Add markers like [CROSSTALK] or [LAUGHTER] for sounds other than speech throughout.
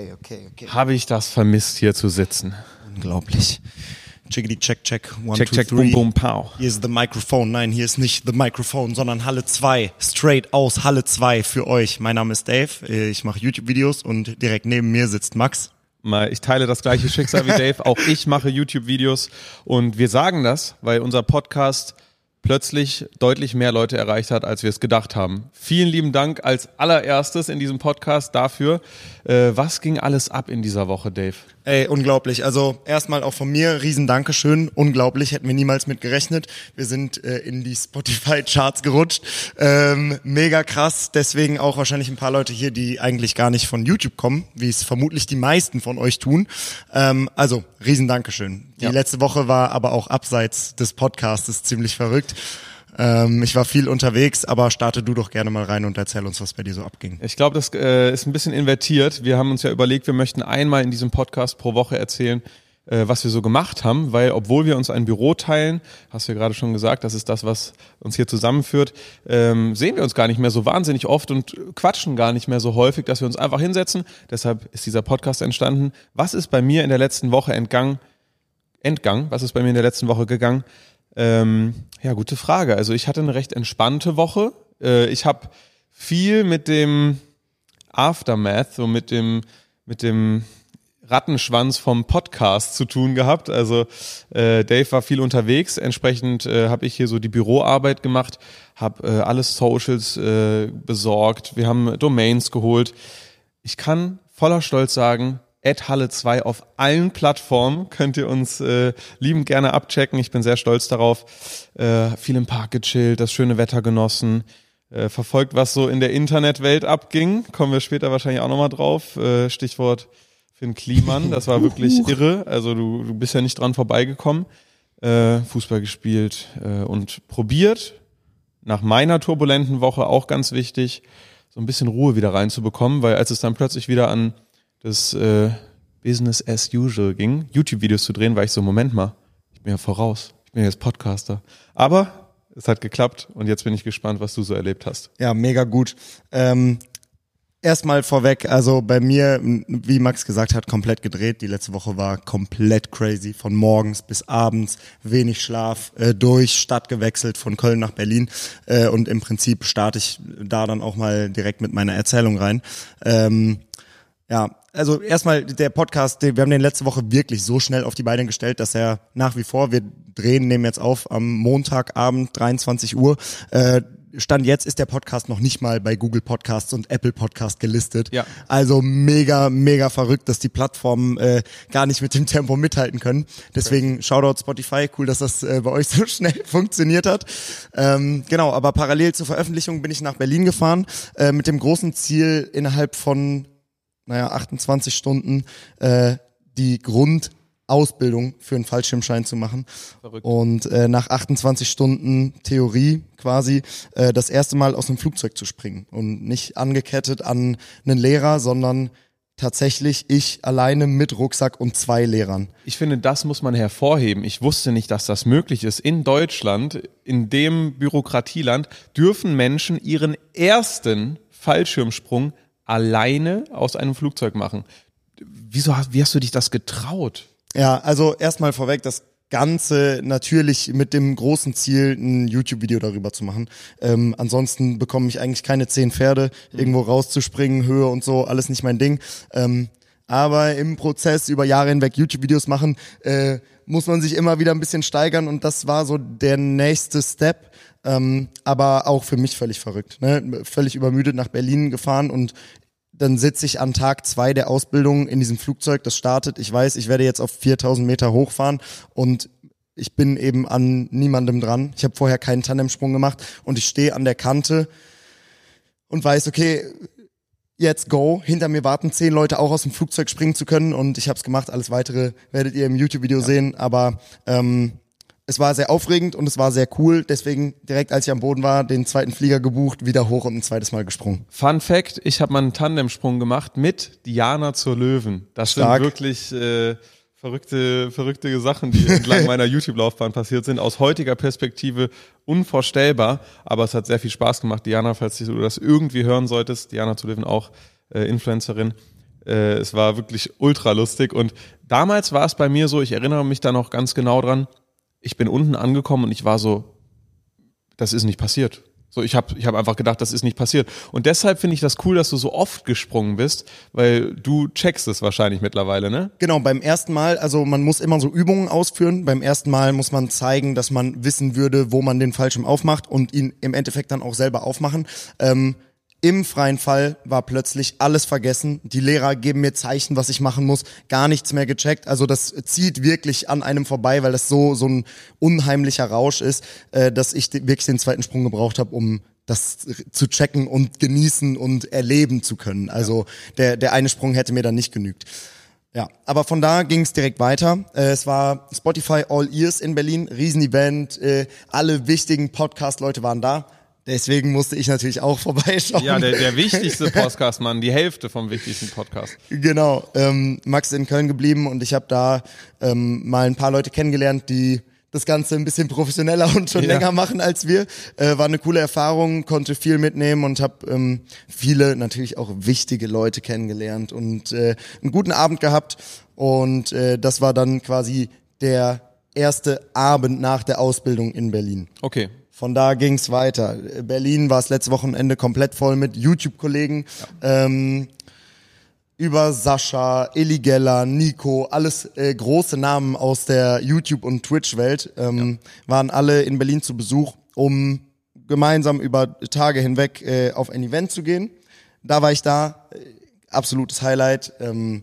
Okay, okay, okay. Habe ich das vermisst, hier zu sitzen. Unglaublich. Chickity check check. One, Check, two, check, three. boom, boom, pow. Hier ist the Microphone. Nein, hier ist nicht the Microphone, sondern Halle 2. Straight aus Halle 2 für euch. Mein Name ist Dave. Ich mache YouTube-Videos und direkt neben mir sitzt Max. Mal, ich teile das gleiche Schicksal wie [LAUGHS] Dave. Auch ich mache YouTube-Videos und wir sagen das, weil unser Podcast plötzlich deutlich mehr Leute erreicht hat, als wir es gedacht haben. Vielen lieben Dank als allererstes in diesem Podcast dafür. Äh, was ging alles ab in dieser Woche, Dave? Ey, unglaublich. Also erstmal auch von mir riesen Dankeschön. Unglaublich, hätten wir niemals mit gerechnet. Wir sind äh, in die Spotify-Charts gerutscht. Ähm, mega krass. Deswegen auch wahrscheinlich ein paar Leute hier, die eigentlich gar nicht von YouTube kommen, wie es vermutlich die meisten von euch tun. Ähm, also riesen Dankeschön. Die Ja. letzte Woche war aber auch abseits des Podcasts ziemlich verrückt. Ähm, ich war viel unterwegs, aber starte du doch gerne mal rein und erzähl uns, was bei dir so abging. Ich glaube, das äh, ist ein bisschen invertiert. Wir haben uns ja überlegt, wir möchten einmal in diesem Podcast pro Woche erzählen, äh, was wir so gemacht haben, weil obwohl wir uns ein Büro teilen, hast du ja gerade schon gesagt, das ist das, was uns hier zusammenführt, ähm, sehen wir uns gar nicht mehr so wahnsinnig oft und quatschen gar nicht mehr so häufig, dass wir uns einfach hinsetzen. Deshalb ist dieser Podcast entstanden. Was ist bei mir in der letzten Woche entgangen? Entgang? Was ist bei mir in der letzten Woche gegangen? Ähm, ja, gute Frage. Also ich hatte eine recht entspannte Woche. Äh, ich habe viel mit dem Aftermath, so mit dem, mit dem Rattenschwanz vom Podcast zu tun gehabt. Also äh, Dave war viel unterwegs, entsprechend äh, habe ich hier so die Büroarbeit gemacht, habe äh, alles Socials äh, besorgt, wir haben Domains geholt. Ich kann voller Stolz sagen, Halle 2 auf allen Plattformen könnt ihr uns äh, liebend gerne abchecken. Ich bin sehr stolz darauf. Äh, viel im Park gechillt, das schöne Wetter genossen, äh, verfolgt, was so in der Internetwelt abging. Kommen wir später wahrscheinlich auch nochmal drauf. Äh, Stichwort Finn Kliman, das war wirklich irre. Also du, du bist ja nicht dran vorbeigekommen. Äh, Fußball gespielt äh, und probiert. Nach meiner turbulenten Woche auch ganz wichtig, so ein bisschen Ruhe wieder reinzubekommen, weil als es dann plötzlich wieder an das äh, Business as usual ging, YouTube-Videos zu drehen, war ich so, Moment mal, ich bin ja voraus. Ich bin ja jetzt Podcaster. Aber es hat geklappt und jetzt bin ich gespannt, was du so erlebt hast. Ja, mega gut. Ähm, Erstmal vorweg, also bei mir, wie Max gesagt hat, komplett gedreht. Die letzte Woche war komplett crazy. Von morgens bis abends, wenig Schlaf, äh, durch, Stadt gewechselt, von Köln nach Berlin. Äh, und im Prinzip starte ich da dann auch mal direkt mit meiner Erzählung rein. Ähm, ja, also erstmal der Podcast, wir haben den letzte Woche wirklich so schnell auf die Beine gestellt, dass er nach wie vor, wir drehen, nehmen jetzt auf am Montagabend 23 Uhr. Äh, Stand jetzt ist der Podcast noch nicht mal bei Google Podcasts und Apple Podcast gelistet. Ja. Also mega, mega verrückt, dass die Plattformen äh, gar nicht mit dem Tempo mithalten können. Deswegen Shoutout Spotify, cool, dass das äh, bei euch so [LAUGHS] schnell funktioniert hat. Ähm, genau, aber parallel zur Veröffentlichung bin ich nach Berlin gefahren äh, mit dem großen Ziel innerhalb von naja, 28 Stunden äh, die Grundausbildung für einen Fallschirmschein zu machen. Verrückt. Und äh, nach 28 Stunden Theorie quasi äh, das erste Mal aus dem Flugzeug zu springen. Und nicht angekettet an einen Lehrer, sondern tatsächlich ich alleine mit Rucksack und zwei Lehrern. Ich finde, das muss man hervorheben. Ich wusste nicht, dass das möglich ist. In Deutschland, in dem Bürokratieland, dürfen Menschen ihren ersten Fallschirmsprung alleine aus einem Flugzeug machen. Wieso hast, wie hast du dich das getraut? Ja, also erstmal vorweg, das Ganze natürlich mit dem großen Ziel, ein YouTube-Video darüber zu machen. Ähm, ansonsten bekomme ich eigentlich keine zehn Pferde, irgendwo rauszuspringen, Höhe und so, alles nicht mein Ding. Ähm, aber im Prozess über Jahre hinweg YouTube-Videos machen, äh, muss man sich immer wieder ein bisschen steigern und das war so der nächste Step. Ähm, aber auch für mich völlig verrückt. Ne? Völlig übermüdet nach Berlin gefahren und dann sitze ich an Tag zwei der Ausbildung in diesem Flugzeug, das startet. Ich weiß, ich werde jetzt auf 4000 Meter hochfahren und ich bin eben an niemandem dran. Ich habe vorher keinen Tandemsprung gemacht und ich stehe an der Kante und weiß, okay, jetzt go. Hinter mir warten zehn Leute auch aus dem Flugzeug springen zu können und ich habe es gemacht. Alles weitere werdet ihr im YouTube-Video sehen, aber ähm, es war sehr aufregend und es war sehr cool. Deswegen direkt, als ich am Boden war, den zweiten Flieger gebucht, wieder hoch und ein zweites Mal gesprungen. Fun Fact, ich habe mal einen Tandemsprung gemacht mit Diana zur Löwen. Das Stark. sind wirklich äh, verrückte, verrückte Sachen, die entlang [LAUGHS] meiner YouTube-Laufbahn passiert sind. Aus heutiger Perspektive unvorstellbar, aber es hat sehr viel Spaß gemacht. Diana, falls du das irgendwie hören solltest, Diana zur Löwen auch äh, Influencerin. Äh, es war wirklich ultra lustig und damals war es bei mir so, ich erinnere mich da noch ganz genau dran, ich bin unten angekommen und ich war so, das ist nicht passiert. So, ich habe ich hab einfach gedacht, das ist nicht passiert. Und deshalb finde ich das cool, dass du so oft gesprungen bist, weil du checkst es wahrscheinlich mittlerweile, ne? Genau, beim ersten Mal, also man muss immer so Übungen ausführen. Beim ersten Mal muss man zeigen, dass man wissen würde, wo man den Fallschirm aufmacht und ihn im Endeffekt dann auch selber aufmachen. Ähm, im freien Fall war plötzlich alles vergessen. Die Lehrer geben mir Zeichen, was ich machen muss. Gar nichts mehr gecheckt. Also das zieht wirklich an einem vorbei, weil das so so ein unheimlicher Rausch ist, äh, dass ich wirklich den zweiten Sprung gebraucht habe, um das zu checken und genießen und erleben zu können. Also der der eine Sprung hätte mir dann nicht genügt. Ja, aber von da ging es direkt weiter. Äh, es war Spotify All Ears in Berlin, Riesenevent. Äh, alle wichtigen Podcast-Leute waren da. Deswegen musste ich natürlich auch [LAUGHS] vorbeischauen. Ja, der, der wichtigste Podcast, Mann, die Hälfte vom wichtigsten Podcast. Genau. Ähm, Max ist in Köln geblieben und ich habe da ähm, mal ein paar Leute kennengelernt, die das Ganze ein bisschen professioneller [LAUGHS] und schon ja. länger machen als wir. Äh, war eine coole Erfahrung, konnte viel mitnehmen und habe ähm, viele natürlich auch wichtige Leute kennengelernt und äh, einen guten Abend gehabt. Und äh, das war dann quasi der erste Abend nach der Ausbildung in Berlin. Okay. Von da ging's weiter. Berlin war es letztes Wochenende komplett voll mit YouTube-Kollegen. Ja. Ähm, über Sascha, Eli Geller, Nico, alles äh, große Namen aus der YouTube- und Twitch-Welt, ähm, ja. waren alle in Berlin zu Besuch, um gemeinsam über Tage hinweg äh, auf ein Event zu gehen. Da war ich da, äh, absolutes Highlight. Ähm,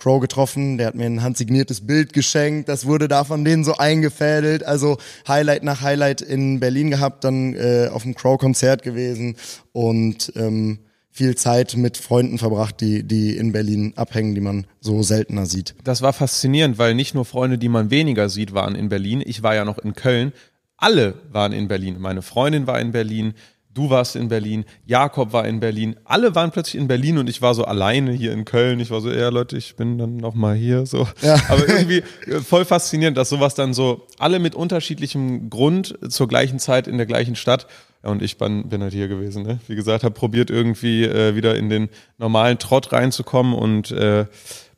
Crow getroffen, der hat mir ein handsigniertes Bild geschenkt, das wurde da von denen so eingefädelt, also Highlight nach Highlight in Berlin gehabt, dann äh, auf dem Crow-Konzert gewesen und ähm, viel Zeit mit Freunden verbracht, die, die in Berlin abhängen, die man so seltener sieht. Das war faszinierend, weil nicht nur Freunde, die man weniger sieht, waren in Berlin. Ich war ja noch in Köln. Alle waren in Berlin. Meine Freundin war in Berlin. Du warst in Berlin, Jakob war in Berlin, alle waren plötzlich in Berlin und ich war so alleine hier in Köln. Ich war so, ja Leute, ich bin dann noch mal hier so. Ja. Aber [LAUGHS] irgendwie äh, voll faszinierend, dass sowas dann so alle mit unterschiedlichem Grund zur gleichen Zeit in der gleichen Stadt. Ja, und ich bin, bin halt hier gewesen. Ne? Wie gesagt, habe probiert irgendwie äh, wieder in den normalen Trott reinzukommen und äh,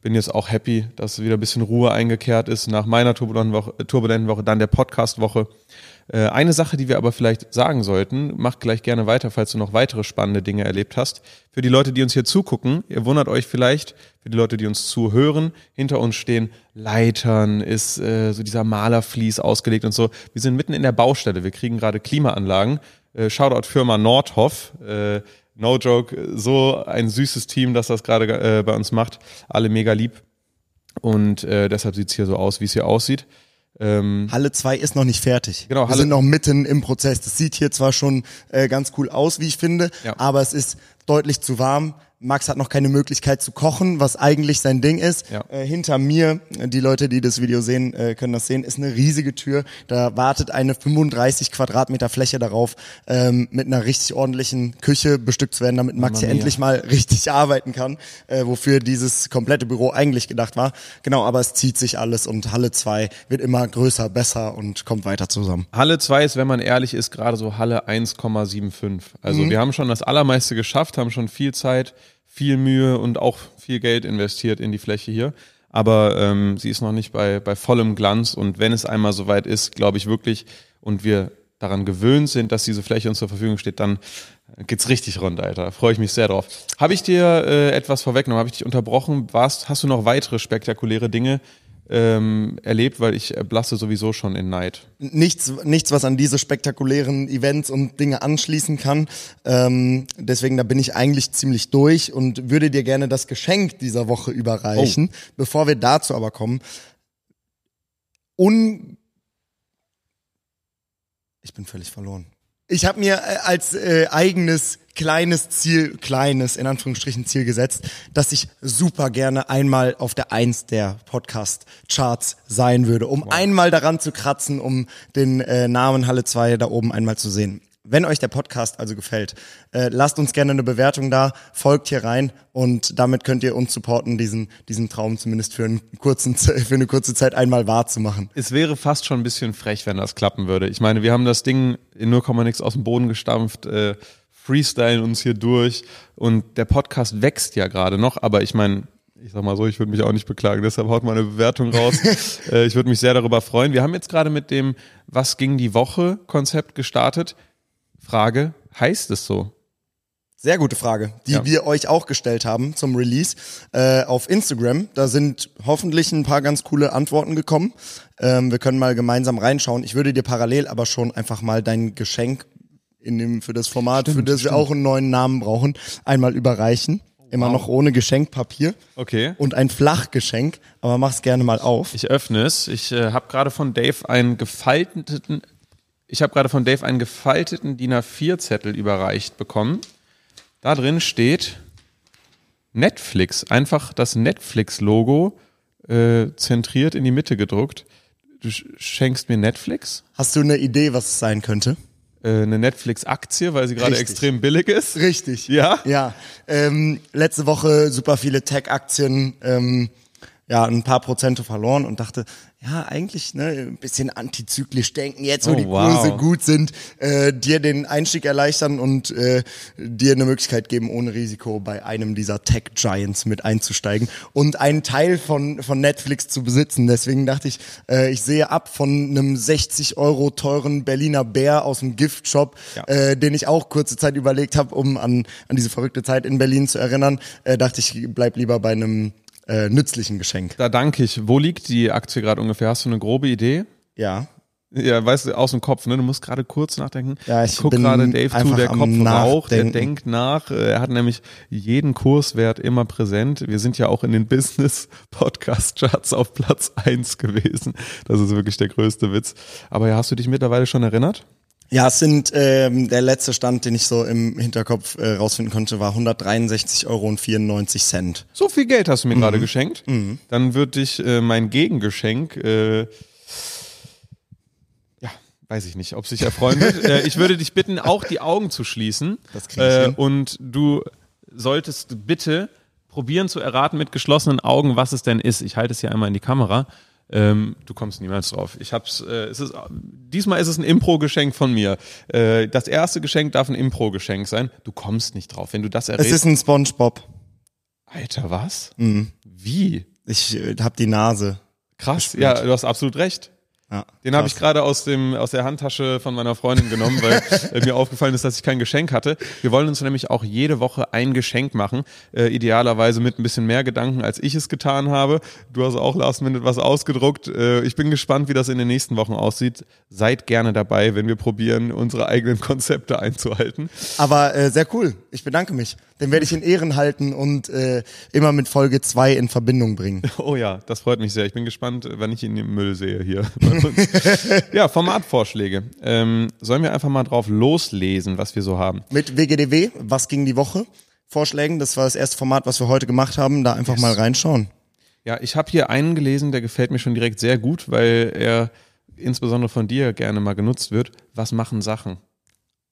bin jetzt auch happy, dass wieder ein bisschen Ruhe eingekehrt ist nach meiner turbulenten Woche, turbulenten Woche dann der Podcast-Woche. Äh, eine Sache, die wir aber vielleicht sagen sollten, mach gleich gerne weiter, falls du noch weitere spannende Dinge erlebt hast. Für die Leute, die uns hier zugucken, ihr wundert euch vielleicht, für die Leute, die uns zuhören, hinter uns stehen Leitern, ist äh, so dieser Malerflies ausgelegt und so. Wir sind mitten in der Baustelle, wir kriegen gerade Klimaanlagen. Äh, Shoutout Firma Nordhoff. Äh, no joke, so ein süßes Team, das das gerade äh, bei uns macht. Alle mega lieb. Und äh, deshalb sieht's hier so aus, wie es hier aussieht. Ähm, Halle 2 ist noch nicht fertig. Genau, Wir sind noch mitten im Prozess. Das sieht hier zwar schon äh, ganz cool aus, wie ich finde, ja. aber es ist deutlich zu warm. Max hat noch keine Möglichkeit zu kochen, was eigentlich sein Ding ist. Ja. Äh, hinter mir, die Leute, die das Video sehen, äh, können das sehen, ist eine riesige Tür. Da wartet eine 35 Quadratmeter Fläche darauf, ähm, mit einer richtig ordentlichen Küche bestückt zu werden, damit Max hier endlich mal [LAUGHS] richtig arbeiten kann, äh, wofür dieses komplette Büro eigentlich gedacht war. Genau, aber es zieht sich alles und Halle 2 wird immer größer, besser und kommt weiter zusammen. Halle 2 ist, wenn man ehrlich ist, gerade so Halle 1,75. Also mhm. wir haben schon das Allermeiste geschafft, haben schon viel Zeit viel Mühe und auch viel Geld investiert in die Fläche hier. Aber ähm, sie ist noch nicht bei, bei vollem Glanz. Und wenn es einmal soweit ist, glaube ich wirklich, und wir daran gewöhnt sind, dass diese Fläche uns zur Verfügung steht, dann geht's richtig rund, Alter. Freue ich mich sehr drauf. Habe ich dir äh, etwas vorweggenommen? Habe ich dich unterbrochen? Warst, hast du noch weitere spektakuläre Dinge, ähm, erlebt, weil ich blasse sowieso schon in Neid. Nichts, nichts, was an diese spektakulären Events und Dinge anschließen kann. Ähm, deswegen, da bin ich eigentlich ziemlich durch und würde dir gerne das Geschenk dieser Woche überreichen. Oh. Bevor wir dazu aber kommen. Un ich bin völlig verloren. Ich habe mir äh, als äh, eigenes kleines Ziel, kleines in Anführungsstrichen Ziel gesetzt, dass ich super gerne einmal auf der Eins der Podcast-Charts sein würde, um wow. einmal daran zu kratzen, um den äh, Namen Halle 2 da oben einmal zu sehen. Wenn euch der Podcast also gefällt, äh, lasst uns gerne eine Bewertung da, folgt hier rein und damit könnt ihr uns supporten, diesen, diesen Traum zumindest für, einen kurzen, für eine kurze Zeit einmal wahrzumachen. Es wäre fast schon ein bisschen frech, wenn das klappen würde. Ich meine, wir haben das Ding in 0, nix aus dem Boden gestampft, äh, freestylen uns hier durch und der Podcast wächst ja gerade noch, aber ich meine, Ich sag mal so, ich würde mich auch nicht beklagen, deshalb haut mal eine Bewertung raus. [LAUGHS] äh, ich würde mich sehr darüber freuen. Wir haben jetzt gerade mit dem Was ging die Woche Konzept gestartet. Frage, heißt es so? Sehr gute Frage, die Ja. wir euch auch gestellt haben zum Release äh, auf Instagram. Da sind hoffentlich ein paar ganz coole Antworten gekommen. Ähm, wir können mal gemeinsam reinschauen. Ich würde dir parallel aber schon einfach mal dein Geschenk in dem, für das Format, für das wir auch einen neuen Namen brauchen, einmal überreichen. Immer noch ohne Geschenkpapier Okay. und ein Flachgeschenk, aber mach's gerne mal auf. Ich öffne es. Ich äh, habe gerade von Dave einen gefalteten, ich habe gerade von Dave einen gefalteten DIN A4-Zettel überreicht bekommen. Da drin steht Netflix, einfach das Netflix-Logo äh, zentriert in die Mitte gedruckt. Du sch- schenkst mir Netflix, Hast du eine Idee, was es sein könnte? äh, eine Netflix-Aktie, weil sie gerade extrem billig ist. Richtig. Ja? Ja. Ähm, letzte Woche super viele Tech-Aktien, ähm, ja, ein paar Prozente verloren und dachte, ja, eigentlich ne, ein bisschen antizyklisch denken, jetzt wo Oh, die wow. Kurse gut sind, äh, dir den Einstieg erleichtern und äh, dir eine Möglichkeit geben, ohne Risiko bei einem dieser Tech-Giants mit einzusteigen und einen Teil von, von Netflix zu besitzen. Deswegen dachte ich, äh, ich sehe ab von einem 60 Euro teuren Berliner Bär aus dem Giftshop, Ja. äh, den ich auch kurze Zeit überlegt habe, um an, an diese verrückte Zeit in Berlin zu erinnern, äh, dachte ich, bleib lieber bei einem äh, nützlichen Geschenk. Da danke ich. Wo liegt die Aktie gerade ungefähr? Hast du eine grobe Idee? Ja. Ja, weißt du, aus dem Kopf, ne? Du musst gerade kurz nachdenken. Ja, ich guck bin gerade Dave zu, der Kopf raucht, der denkt nach. Äh, Er hat nämlich jeden Kurswert immer präsent. Wir sind ja auch in den Business Podcast Charts auf Platz eins gewesen. Das ist wirklich der größte Witz. Aber ja, hast du dich mittlerweile schon erinnert? Ja, es sind ähm, der letzte Stand, den ich so im Hinterkopf äh, rausfinden konnte, war 163 Euro und 94 Cent. So viel Geld hast du Mhm. mir gerade geschenkt. Dann würde ich äh, mein Gegengeschenk, äh, ja, weiß ich nicht, ob sich erfreuen wird. [LAUGHS] äh, ich würde dich bitten, auch die Augen zu schließen. Das ich äh, hin. Und du solltest bitte probieren zu erraten mit geschlossenen Augen, was es denn ist. Ich halte es hier einmal in die Kamera. Ähm, du kommst niemals drauf. Ich hab's, äh, es ist, diesmal ist es ein Impro-Geschenk von mir. Äh, das erste Geschenk darf ein Impro-Geschenk sein. Du kommst nicht drauf. Wenn du das Es errätst. ist ein SpongeBob. Alter, was? Mhm. Wie? Ich äh, hab die Nase. Krass, ja, du hast absolut recht. Ja, Den habe ich gerade aus dem aus der Handtasche von meiner Freundin genommen, weil [LAUGHS] äh, mir aufgefallen ist, dass ich kein Geschenk hatte. Wir wollen uns nämlich auch jede Woche ein Geschenk machen, äh, idealerweise mit ein bisschen mehr Gedanken, als ich es getan habe. Du hast auch last minute was ausgedruckt. Äh, ich bin gespannt, wie das in den nächsten Wochen aussieht. Seid gerne dabei, wenn wir probieren, unsere eigenen Konzepte einzuhalten. Aber äh, sehr cool. Ich bedanke mich. Den werde ich in Ehren halten und äh, immer mit Folge 2 in Verbindung bringen. [LAUGHS] Oh ja, das freut mich sehr. Ich bin gespannt, wann ich ihn im Müll sehe hier. [LAUGHS] [LAUGHS] ja, Formatvorschläge. Ähm, sollen wir einfach mal drauf loslesen, was wir so haben? Mit WGDW, was ging die Woche? Vorschlägen, das war das erste Format, was wir heute gemacht haben. Da einfach mal reinschauen. Ja, ich habe hier einen gelesen, der gefällt mir schon direkt sehr gut, weil er insbesondere von dir gerne mal genutzt wird. Was machen Sachen?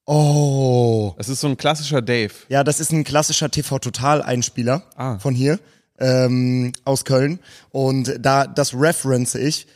Oh. Das ist so ein klassischer Dave. Ja, das ist ein klassischer TV-Total-Einspieler Ah. von hier, ähm, aus Köln. Und da, das reference ich,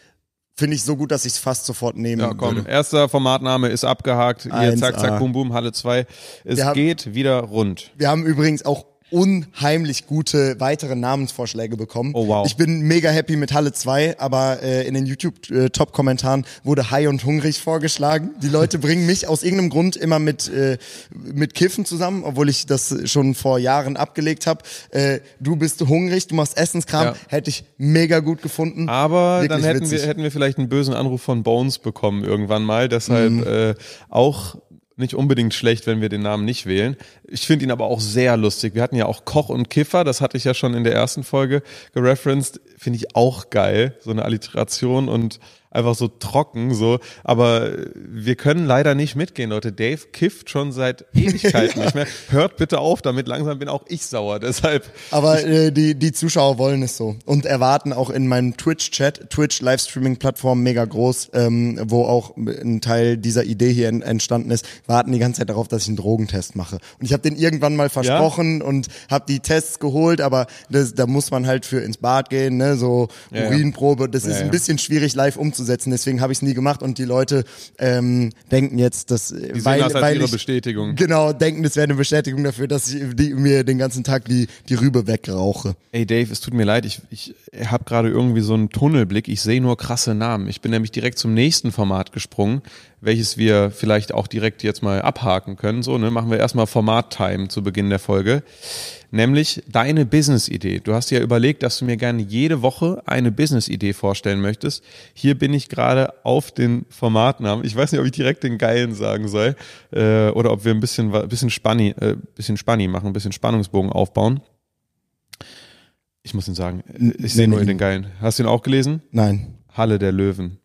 finde ich so gut, dass ich es fast sofort nehmen Ja, komm, würde. erster Formatname ist abgehakt. Hier, 1A. zack, zack, bum, bum, Halle 2. Es haben- geht wieder rund. Wir haben übrigens auch unheimlich gute weitere Namensvorschläge bekommen. Oh, wow. Ich bin mega happy mit Halle 2, aber äh, in den YouTube-Top-Kommentaren wurde High und Hungrig vorgeschlagen. Die Leute bringen mich aus irgendeinem Grund immer mit, äh, mit Kiffen zusammen, obwohl ich das schon vor Jahren abgelegt habe. Äh, du bist hungrig, du machst Essenskram, Ja. hätte ich mega gut gefunden. Aber Wirklich dann hätten witzig. wir, hätten wir vielleicht einen bösen Anruf von Bones bekommen irgendwann mal. Deshalb Mhm. äh, auch nicht unbedingt schlecht, wenn wir den Namen nicht wählen. Ich finde ihn aber auch sehr lustig. Wir hatten ja auch Koch und Kiffer, das hatte ich ja schon in der ersten Folge gereferenced. Finde ich auch geil, so eine Alliteration und einfach so trocken so. Aber wir können leider nicht mitgehen, Leute. Dave kifft schon seit [LAUGHS] Ewigkeiten nicht mehr. Hört bitte auf damit, langsam bin auch ich sauer. Deshalb Aber äh, die, die Zuschauer wollen es so und erwarten auch in meinem Twitch-Chat, Twitch-Livestreaming-Plattform mega groß, ähm, wo auch ein Teil dieser Idee hier en- entstanden ist, warten die ganze Zeit darauf, dass ich einen Drogentest mache. Und ich habe den irgendwann mal versprochen und habe die Tests geholt, aber das, da muss man halt für ins Bad gehen, ne, so Ja, ja. Urinprobe. Das Ja, ist ein ja. bisschen schwierig live umzusetzen, deswegen habe ich es nie gemacht und die Leute ähm, denken jetzt, dass Die sehen weil, das als weil ihre ich, Bestätigung. Genau, denken, das wäre eine Bestätigung dafür, dass ich die, mir den ganzen Tag die, die Rübe wegrauche. Ey Dave, es tut mir leid, ich, ich habe gerade irgendwie so einen Tunnelblick. Ich sehe nur krasse Namen. Ich bin nämlich direkt zum nächsten Format gesprungen, welches wir vielleicht auch direkt jetzt mal abhaken können. So, ne, machen wir erstmal Format-Time zu Beginn der Folge. Nämlich deine Business-Idee. Du hast ja überlegt, dass du mir gerne jede Woche eine Business-Idee vorstellen möchtest. Hier bin ich gerade auf den Formatnamen. Ich weiß nicht, ob ich direkt den geilen sagen soll äh, oder ob wir ein bisschen, bisschen Spanni, äh, bisschen Spanni machen, ein bisschen Spannungsbogen aufbauen. Ich muss ihn sagen, ich sehe nur den geilen. Hast du ihn auch gelesen? Nein. Halle der Löwen.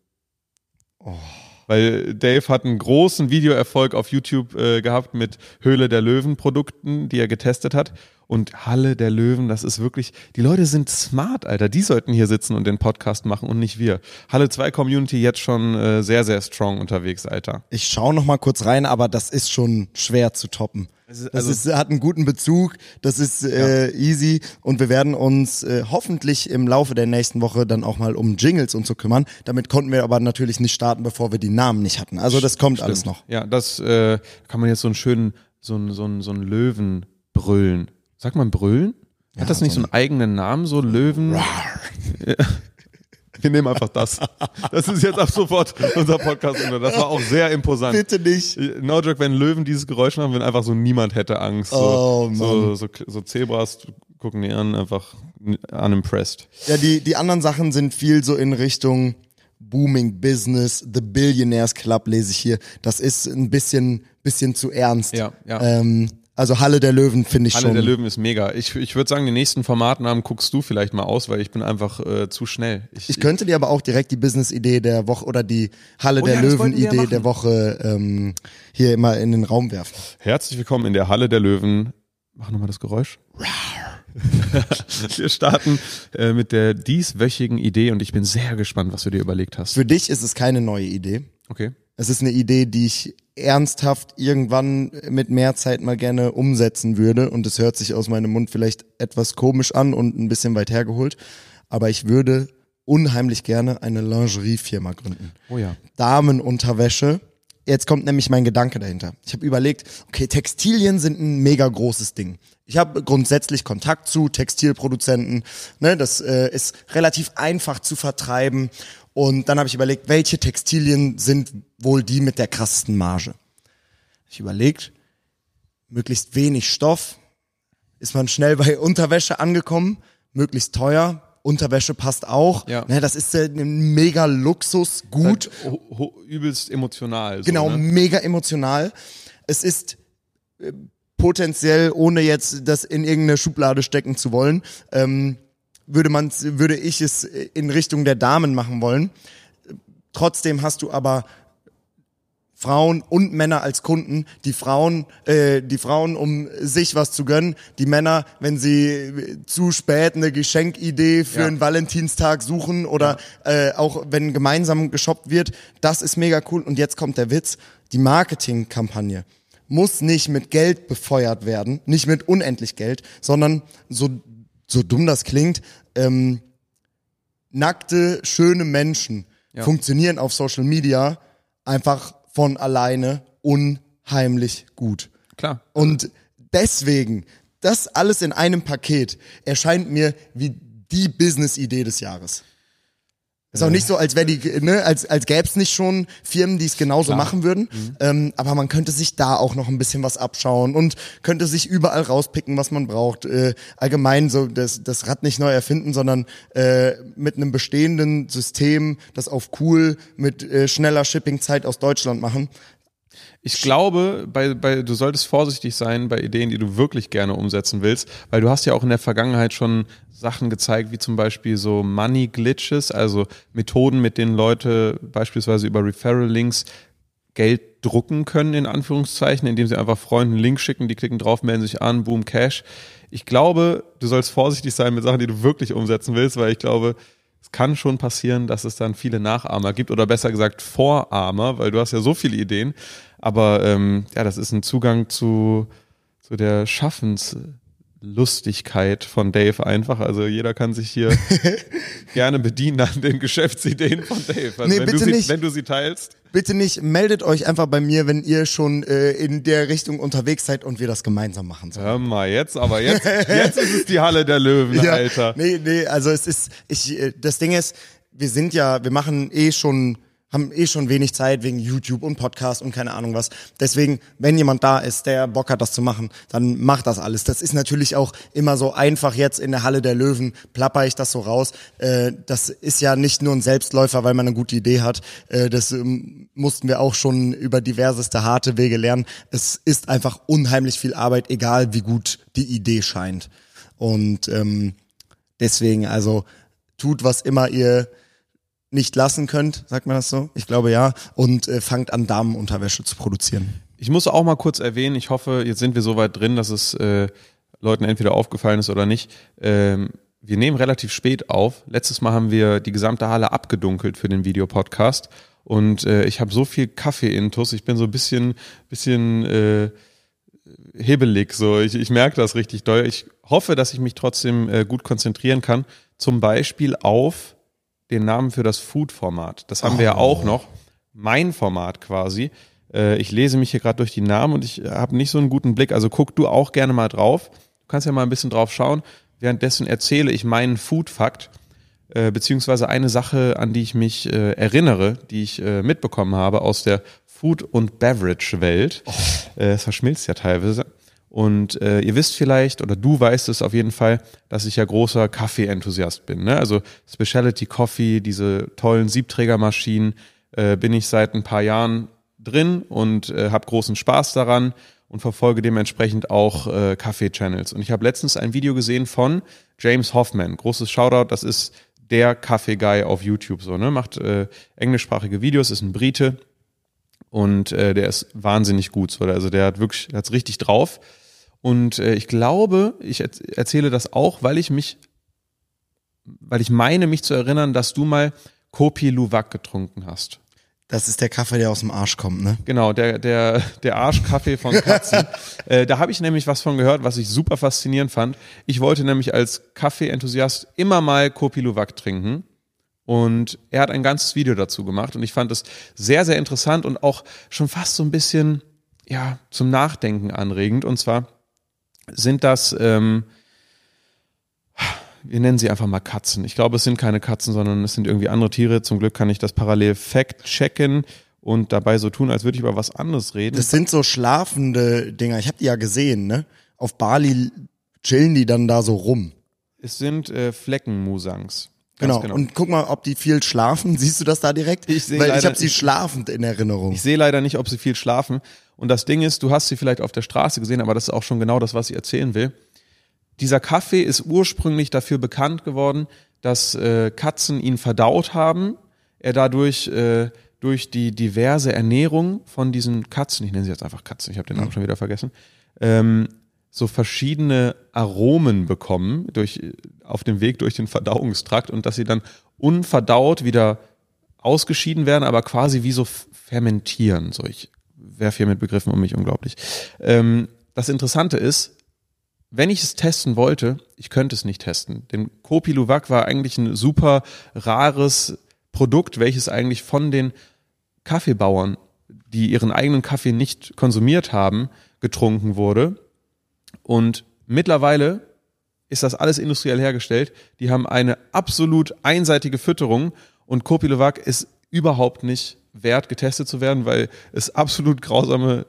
Weil Dave hat einen großen Videoerfolg auf YouTube äh, gehabt mit Höhle der Löwen Produkten, die er getestet hat. Und Halle der Löwen, das ist wirklich, die Leute sind smart, Alter. Die sollten hier sitzen und den Podcast machen und nicht wir. Halle 2 Community jetzt schon äh, sehr, sehr strong unterwegs, Alter. Ich schaue noch mal kurz rein, aber das ist schon schwer zu toppen. Das also- ist, hat einen guten Bezug, das ist äh, easy und wir werden uns äh, hoffentlich im Laufe der nächsten Woche dann auch mal um Jingles und so kümmern. Damit konnten wir aber natürlich nicht starten, bevor wir die Namen nicht hatten. Also das kommt alles noch. Ja, das äh, kann man jetzt so einen schönen, so einen, so einen, so einen Löwen brüllen. Sagt man brüllen? Hat das nicht so einen eigenen Namen, so Löwen? Ja. Wir nehmen einfach das. Das ist jetzt ab sofort unser Podcast. Das war auch sehr imposant. Bitte nicht. No joke, wenn Löwen dieses Geräusch machen, wenn einfach so niemand hätte Angst. So, Oh, Mann. so, so, so Zebras gucken die an, einfach unimpressed. Ja, die, die anderen Sachen sind viel so in Richtung Booming Business, The Billionaires Club lese ich hier. Das ist ein bisschen, bisschen zu ernst. Ja, ja. Ähm, also Halle der Löwen finde ich Halle schon. der Löwen ist mega. Ich, ich würde sagen, den nächsten Formatnamen guckst du vielleicht mal aus, weil ich bin einfach äh, zu schnell. Ich könnte dir aber auch direkt die Business-Idee der Woche oder die Halle Oh der ja, Löwen-Idee der Woche ähm, hier immer in den Raum werfen. Herzlich willkommen in der Halle der Löwen. Mach nochmal das Geräusch. [LAUGHS] Wir starten äh, mit der dieswöchigen Idee und ich bin sehr gespannt, was du dir überlegt hast. Für dich ist es keine neue Idee. Okay. Es ist eine Idee, die ich ernsthaft irgendwann mit mehr Zeit mal gerne umsetzen würde. Und es hört sich aus meinem Mund vielleicht etwas komisch an und ein bisschen weit hergeholt. Aber ich würde unheimlich gerne eine Lingeriefirma gründen. Oh ja. Damenunterwäsche. Jetzt kommt nämlich mein Gedanke dahinter. Ich habe überlegt, okay, Textilien sind ein mega großes Ding. Ich habe grundsätzlich Kontakt zu Textilproduzenten. Ne, das äh, ist relativ einfach zu vertreiben. Und dann habe ich überlegt, welche Textilien sind wohl die mit der krassesten Marge? Ich überlegt, möglichst wenig Stoff, ist man schnell bei Unterwäsche angekommen, möglichst teuer, Unterwäsche passt auch. Ja. Ne, das ist ein mega Luxus, gut. Ho ho übelst emotional. So, Genau, Ne? mega emotional. Es ist äh, potenziell, ohne jetzt das in irgendeine Schublade stecken zu wollen, ähm, würde man, würde ich es in Richtung der Damen machen wollen. Trotzdem hast du aber Frauen und Männer als Kunden, die Frauen, äh, die Frauen, um sich was zu gönnen, die Männer, wenn sie zu spät eine Geschenkidee für Ja. einen Valentinstag suchen oder äh, auch wenn gemeinsam geshoppt wird, das ist mega cool. Und jetzt kommt der Witz, die Marketingkampagne muss nicht mit Geld befeuert werden, nicht mit unendlich Geld, sondern so, so dumm das klingt, ähm, nackte, schöne Menschen Ja. funktionieren auf Social Media einfach von alleine unheimlich gut. Klar. Und deswegen, das alles in einem Paket erscheint mir wie die Business-Idee des Jahres. Ist auch nicht so, als wäre die, ne, als, als gäbe es nicht schon Firmen, die es genauso Klar. machen würden. Ähm, aber man könnte sich da auch noch ein bisschen was abschauen und könnte sich überall rauspicken, was man braucht. Äh, allgemein so das, das Rad nicht neu erfinden, sondern äh, mit einem bestehenden System, das auf cool mit äh, schneller Shippingzeit aus Deutschland machen. Ich glaube, bei, bei, du solltest vorsichtig sein bei Ideen, die du wirklich gerne umsetzen willst, weil du hast ja auch in der Vergangenheit schon Sachen gezeigt, wie zum Beispiel so Money Glitches, also Methoden, mit denen Leute beispielsweise über Referral-Links Geld drucken können, in Anführungszeichen, indem sie einfach Freunden einen Link schicken, die klicken drauf, melden sich an, boom, Cash. Ich glaube, du sollst vorsichtig sein mit Sachen, die du wirklich umsetzen willst, weil ich glaube, es kann schon passieren, dass es dann viele Nachahmer gibt oder besser gesagt Vorahmer, weil du hast ja so viele Ideen. Aber ähm, ja, das ist ein Zugang zu, zu der Schaffenslustigkeit von Dave einfach. Also jeder kann sich hier [LAUGHS] gerne bedienen an den Geschäftsideen von Dave. Also Nee, wenn, bitte du sie, nicht. wenn du sie teilst. Bitte nicht, meldet euch einfach bei mir, wenn ihr schon äh, in der Richtung unterwegs seid und wir das gemeinsam machen sollen. Hör mal, jetzt aber, jetzt, jetzt ist es die Halle der Löwen, [LAUGHS] Alter. Nee, nee, also es ist, ich, äh, das Ding ist, wir sind ja, wir machen eh schon, haben eh schon wenig Zeit wegen YouTube und Podcast und keine Ahnung was. Deswegen, wenn jemand da ist, der Bock hat, das zu machen, dann macht das alles. Das ist natürlich auch immer so einfach jetzt in der Halle der Löwen, plapper ich das so raus. Äh, das ist ja nicht nur ein Selbstläufer, weil man eine gute Idee hat. Äh, das ähm, mussten wir auch schon über diverseste harte Wege lernen. Es ist einfach unheimlich viel Arbeit, egal wie gut die Idee scheint. Und ähm, deswegen, also tut, was immer ihr nicht lassen könnt, sagt man das so? Ich glaube ja. Und äh, fangt an, Damenunterwäsche zu produzieren. Ich muss auch mal kurz erwähnen, ich hoffe, jetzt sind wir so weit drin, dass es äh, Leuten entweder aufgefallen ist oder nicht. Ähm, wir nehmen relativ spät auf. Letztes Mal haben wir die gesamte Halle abgedunkelt für den Videopodcast. Und äh, ich habe so viel Kaffee-Intus, ich bin so ein bisschen, bisschen äh, hibbelig. So, ich, ich merke das richtig doll. Ich hoffe, dass ich mich trotzdem äh, gut konzentrieren kann. Zum Beispiel auf den Namen für das Food-Format. Das haben wir ja auch noch. Mein Format quasi. Äh, ich lese mich hier gerade durch die Namen und ich habe nicht so einen guten Blick. Also guck du auch gerne mal drauf. Du kannst ja mal ein bisschen drauf schauen. Währenddessen erzähle ich meinen Food-Fakt, äh, beziehungsweise eine Sache, an die ich mich äh, erinnere, die ich mitbekommen habe aus der Food- und Beverage-Welt. Äh, es verschmilzt ja teilweise. Und äh, ihr wisst vielleicht, oder du weißt es auf jeden Fall, dass ich ja großer Kaffee-Enthusiast bin. Ne? Also Specialty Coffee, diese tollen Siebträgermaschinen, äh, bin ich seit ein paar Jahren drin und äh, habe großen Spaß daran und verfolge dementsprechend auch äh, Kaffee-Channels. Und ich habe letztens ein Video gesehen von James Hoffman. Großes Shoutout, das ist der Kaffee-Guy auf YouTube so, ne? Macht äh, englischsprachige Videos, ist ein Brite und äh, der ist wahnsinnig gut. So. Also der hat wirklich, hat's richtig drauf. Und äh, ich glaube, ich erz- erzähle das auch, weil ich mich, weil ich meine, mich zu erinnern, dass du mal Kopi Luwak getrunken hast. Das ist der Kaffee, der aus dem Arsch kommt, ne? Genau, der, der, der Arschkaffee von Katzen. [LAUGHS] äh, da habe ich nämlich was von gehört, was ich super faszinierend fand. Ich wollte nämlich als Kaffee-Enthusiast immer mal Kopi Luwak trinken. Und er hat ein ganzes Video dazu gemacht und ich fand es sehr, sehr interessant und auch schon fast so ein bisschen, ja, zum Nachdenken anregend. Und zwar sind das, ähm, wir nennen sie einfach mal Katzen. Ich glaube, es sind keine Katzen, sondern es sind irgendwie andere Tiere. Zum Glück kann ich das parallel fact-checken und dabei so tun, als würde ich über was anderes reden. Das sind so schlafende Dinger. Ich habe die ja gesehen, ne? Auf Bali chillen die dann da so rum. es sind äh, Fleckenmusangs. Ganz Genau. Und guck mal, ob die viel schlafen. [LAUGHS] Siehst du das da direkt? Ich sehe Weil ich leider- habe sie schlafend in Erinnerung. Ich sehe leider nicht, ob sie viel schlafen. Und das Ding ist, du hast sie vielleicht auf der Straße gesehen, aber das ist auch schon genau das, was ich erzählen will. Dieser Kaffee ist ursprünglich dafür bekannt geworden, dass äh, Katzen ihn verdaut haben. Er dadurch äh, durch die diverse Ernährung von diesen Katzen, ich nenne sie jetzt einfach Katzen, ich habe den Namen schon wieder vergessen, ähm, so verschiedene Aromen bekommen durch, auf dem Weg durch den Verdauungstrakt und dass sie dann unverdaut wieder ausgeschieden werden, aber quasi wie so fermentieren. So, ich werfe hier mit Begriffen um mich unglaublich. Ähm, das Interessante ist, wenn ich es testen wollte, ich könnte es nicht testen. Denn Kopi war eigentlich ein super rares Produkt, welches eigentlich von den Kaffeebauern, die ihren eigenen Kaffee nicht konsumiert haben, getrunken wurde. Und mittlerweile ist das alles industriell hergestellt. Die haben eine absolut einseitige Fütterung und Kopi ist überhaupt nicht wert, getestet zu werden, weil es absolut grausame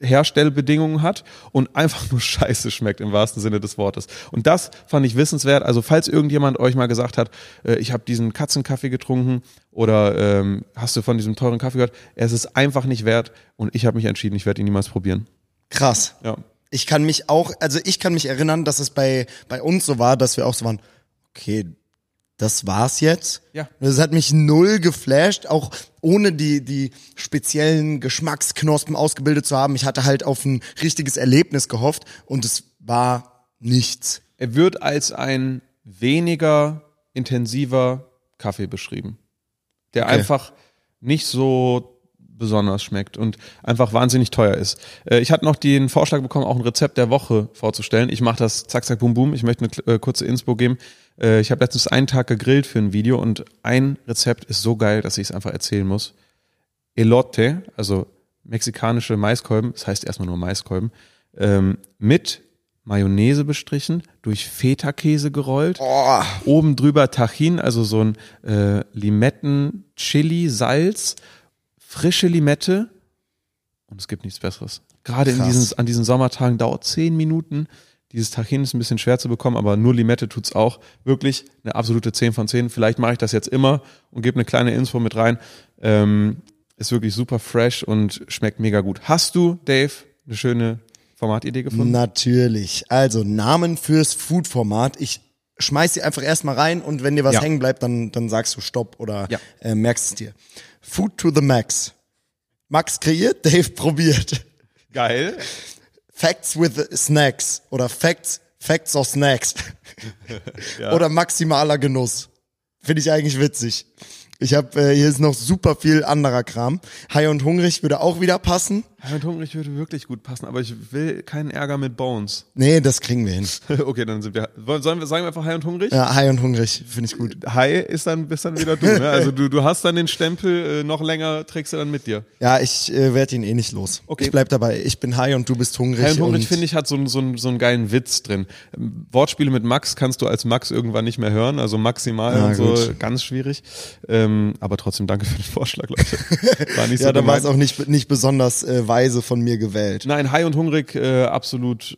Herstellbedingungen hat und einfach nur scheiße schmeckt im wahrsten Sinne des Wortes. Und das fand ich wissenswert. Also falls irgendjemand euch mal gesagt hat, äh, ich habe diesen Katzenkaffee getrunken oder ähm, hast du von diesem teuren Kaffee gehört, es ist einfach nicht wert und ich habe mich entschieden, ich werde ihn niemals probieren. Krass. Ja. Ich kann mich auch, also ich kann mich erinnern, dass es bei, bei uns so war, dass wir auch so waren, okay, das war's jetzt. Ja. Das hat mich null geflasht, auch ohne die, die speziellen Geschmacksknospen ausgebildet zu haben. Ich hatte halt auf ein richtiges Erlebnis gehofft und es war nichts. Er wird als ein weniger intensiver Kaffee beschrieben, der Okay. einfach nicht so besonders schmeckt und einfach wahnsinnig teuer ist. Äh, ich hatte noch den Vorschlag bekommen, auch ein Rezept der Woche vorzustellen. Ich mache das zack, zack, boom, boom. Ich möchte eine äh, kurze Inspo geben. Äh, ich habe letztens einen Tag gegrillt für ein Video und ein Rezept ist so geil, dass ich es einfach erzählen muss. Elote, also mexikanische Maiskolben, das heißt erstmal nur Maiskolben, ähm, mit Mayonnaise bestrichen, durch Feta-Käse gerollt, Oh, oben drüber Tahin, also so ein äh, Limetten, Chili, Salz, frische Limette und es gibt nichts Besseres. Gerade in diesen, an diesen Sommertagen dauert zehn Minuten. Dieses Tahin ist ein bisschen schwer zu bekommen, aber nur Limette tut's auch. Wirklich eine absolute 10 von 10. Vielleicht mache ich das jetzt immer und gebe eine kleine Info mit rein. Ähm, ist wirklich super fresh und schmeckt mega gut. Hast du, Dave, eine schöne Formatidee gefunden? natürlich. Also Namen fürs Food-Format. Ich schmeiß sie einfach erstmal rein und wenn dir was Ja. hängen bleibt, dann, dann sagst du Stopp oder Ja. äh, merkst es dir. Food to the Max. Max kreiert, [LAUGHS] Dave probiert. Geil. Facts with Snacks oder Facts, Facts or Snacks. [LAUGHS] Oder maximaler Genuss. Finde ich eigentlich witzig. Ich habe äh, hier ist noch super viel anderer Kram. High und hungrig würde auch wieder passen. Ja, mit hungrig würde wirklich gut passen, aber ich will keinen Ärger mit Bones. Nee, das kriegen wir hin. [LAUGHS] okay, dann sind wir. Sollen wir sagen wir einfach High und hungrig? Ja, High und hungrig finde ich gut. High ist dann bist dann wieder du, ne? [LAUGHS] Also du, du hast dann den Stempel äh, noch länger, trägst du dann mit dir. Ja, ich äh, werde ihn eh nicht los. Okay. Ich bleib dabei. Ich bin high und du bist hungrig. High und hungrig finde ich hat so, einen- so, so einen geilen Witz drin. Ähm, Wortspiele mit Max kannst du als Max irgendwann nicht mehr hören, also maximal Ja, und so gut. ganz schwierig. Ähm, aber trotzdem danke für den Vorschlag, Leute. [LAUGHS] War nicht so Ja, da war es auch nicht, nicht besonders äh, weise von mir gewählt. Nein, High und hungrig äh, absolut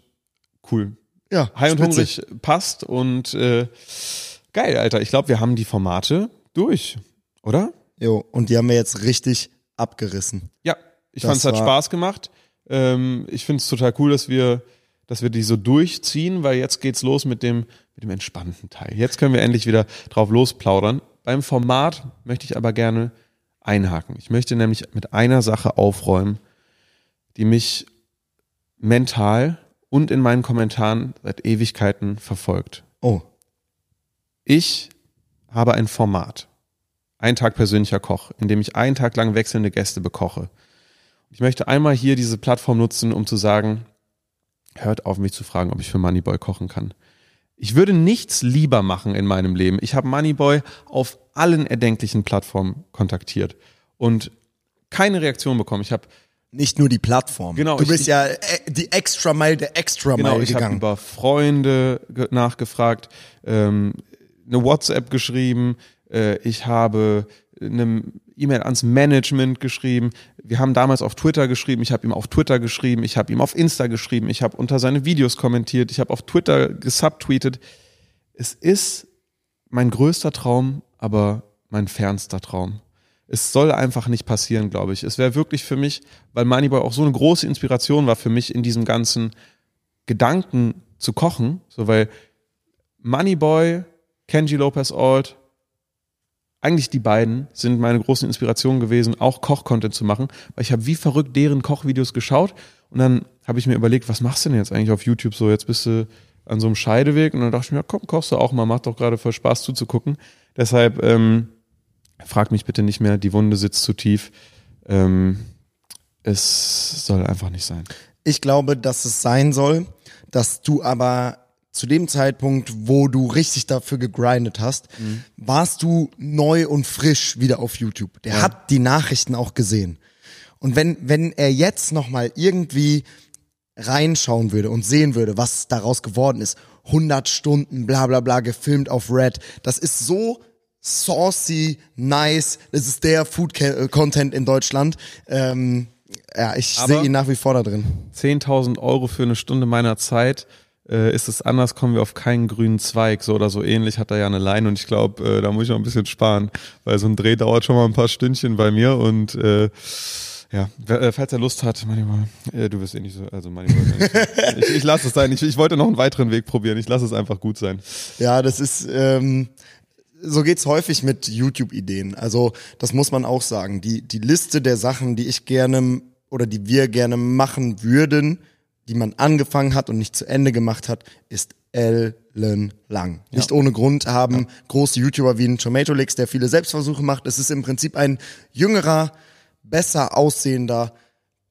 cool. Ja, High und hungrig passt und äh, geil, Alter. Ich glaube, wir haben die Formate durch, oder? Jo, und die haben wir jetzt richtig abgerissen. Ja, ich fand es hat Spaß gemacht. Ähm, ich finde es total cool, dass wir, dass wir die so durchziehen, weil jetzt geht's los mit dem, mit dem entspannten Teil. Jetzt können wir endlich wieder drauf losplaudern. Beim Format möchte ich aber gerne einhaken. Ich möchte nämlich mit einer Sache aufräumen, die mich mental und in meinen Kommentaren seit Ewigkeiten verfolgt. Oh, Ich habe ein Format. Ein Tag persönlicher Koch, in dem ich einen Tag lang wechselnde Gäste bekoche. Ich möchte einmal hier diese Plattform nutzen, um zu sagen, hört auf mich zu fragen, ob ich für Moneyboy kochen kann. Ich würde nichts lieber machen in meinem Leben. Ich habe Moneyboy auf allen erdenklichen Plattformen kontaktiert und keine Reaktion bekommen. Ich habe nicht nur die Plattform. Genau, Du ich- bist ja äh, die Extra Mile der Extra Genau, Mile ich habe gegangen. über Freunde ge- nachgefragt, ähm, eine WhatsApp geschrieben, äh, ich habe eine E-Mail ans Management geschrieben. Wir haben damals auf Twitter geschrieben, ich habe ihm auf Twitter geschrieben, ich habe ihm auf Insta geschrieben, ich habe unter seine Videos kommentiert, ich habe auf Twitter gesubtweetet. Es ist mein größter Traum, aber mein fernster Traum. Es soll einfach nicht passieren, glaube ich. Es wäre wirklich für mich, weil Moneyboy auch so eine große Inspiration war für mich in diesem ganzen Gedanken zu kochen, so weil Moneyboy, Kenji Lopez Alt, eigentlich die beiden sind meine großen Inspirationen gewesen, auch Koch-Content zu machen, weil ich habe wie verrückt deren Kochvideos geschaut und dann habe ich mir überlegt, was machst du denn jetzt eigentlich auf YouTube so? Jetzt bist du an so einem Scheideweg und dann dachte ich mir, komm, kochst du auch mal, macht doch gerade voll Spaß zuzugucken. Deshalb ähm, frag mich bitte nicht mehr, die Wunde sitzt zu tief. Ähm, es soll einfach nicht sein. Ich glaube, dass es sein soll, dass du aber zu dem Zeitpunkt, wo du richtig dafür gegrindet hast, Mhm. warst du neu und frisch wieder auf YouTube. Der hat die Nachrichten auch gesehen. Und wenn, wenn er jetzt nochmal irgendwie reinschauen würde und sehen würde, was daraus geworden ist, 100 Stunden, bla bla bla, gefilmt auf Red, das ist so saucy, nice, das ist der Food-Content in Deutschland. Ähm, ja, ich sehe ihn nach wie vor da drin. 10.000 Euro für eine Stunde meiner Zeit. Äh, ist es anders, kommen wir auf keinen grünen Zweig. So oder so ähnlich hat er ja eine Line und ich glaube, äh, da muss ich noch ein bisschen sparen, weil so ein Dreh dauert schon mal ein paar Stündchen bei mir und äh, ja, äh, falls er Lust hat, Manchmal, äh, du wirst eh nicht so, also Manchmal, [LAUGHS] ich, ich lasse es sein. Ich, ich wollte noch einen weiteren Weg probieren. Ich lasse es einfach gut sein. Ja, das ist, ähm, so geht's häufig mit YouTube-Ideen. Also, das muss man auch sagen. Die, die Liste der Sachen, die ich gerne oder die wir gerne machen würden, die man angefangen hat und nicht zu Ende gemacht hat, ist ellenlang. Nicht ohne Grund haben große YouTuber wie ein Tomato Licks, der viele Selbstversuche macht. Es ist im Prinzip ein jüngerer besser aussehender,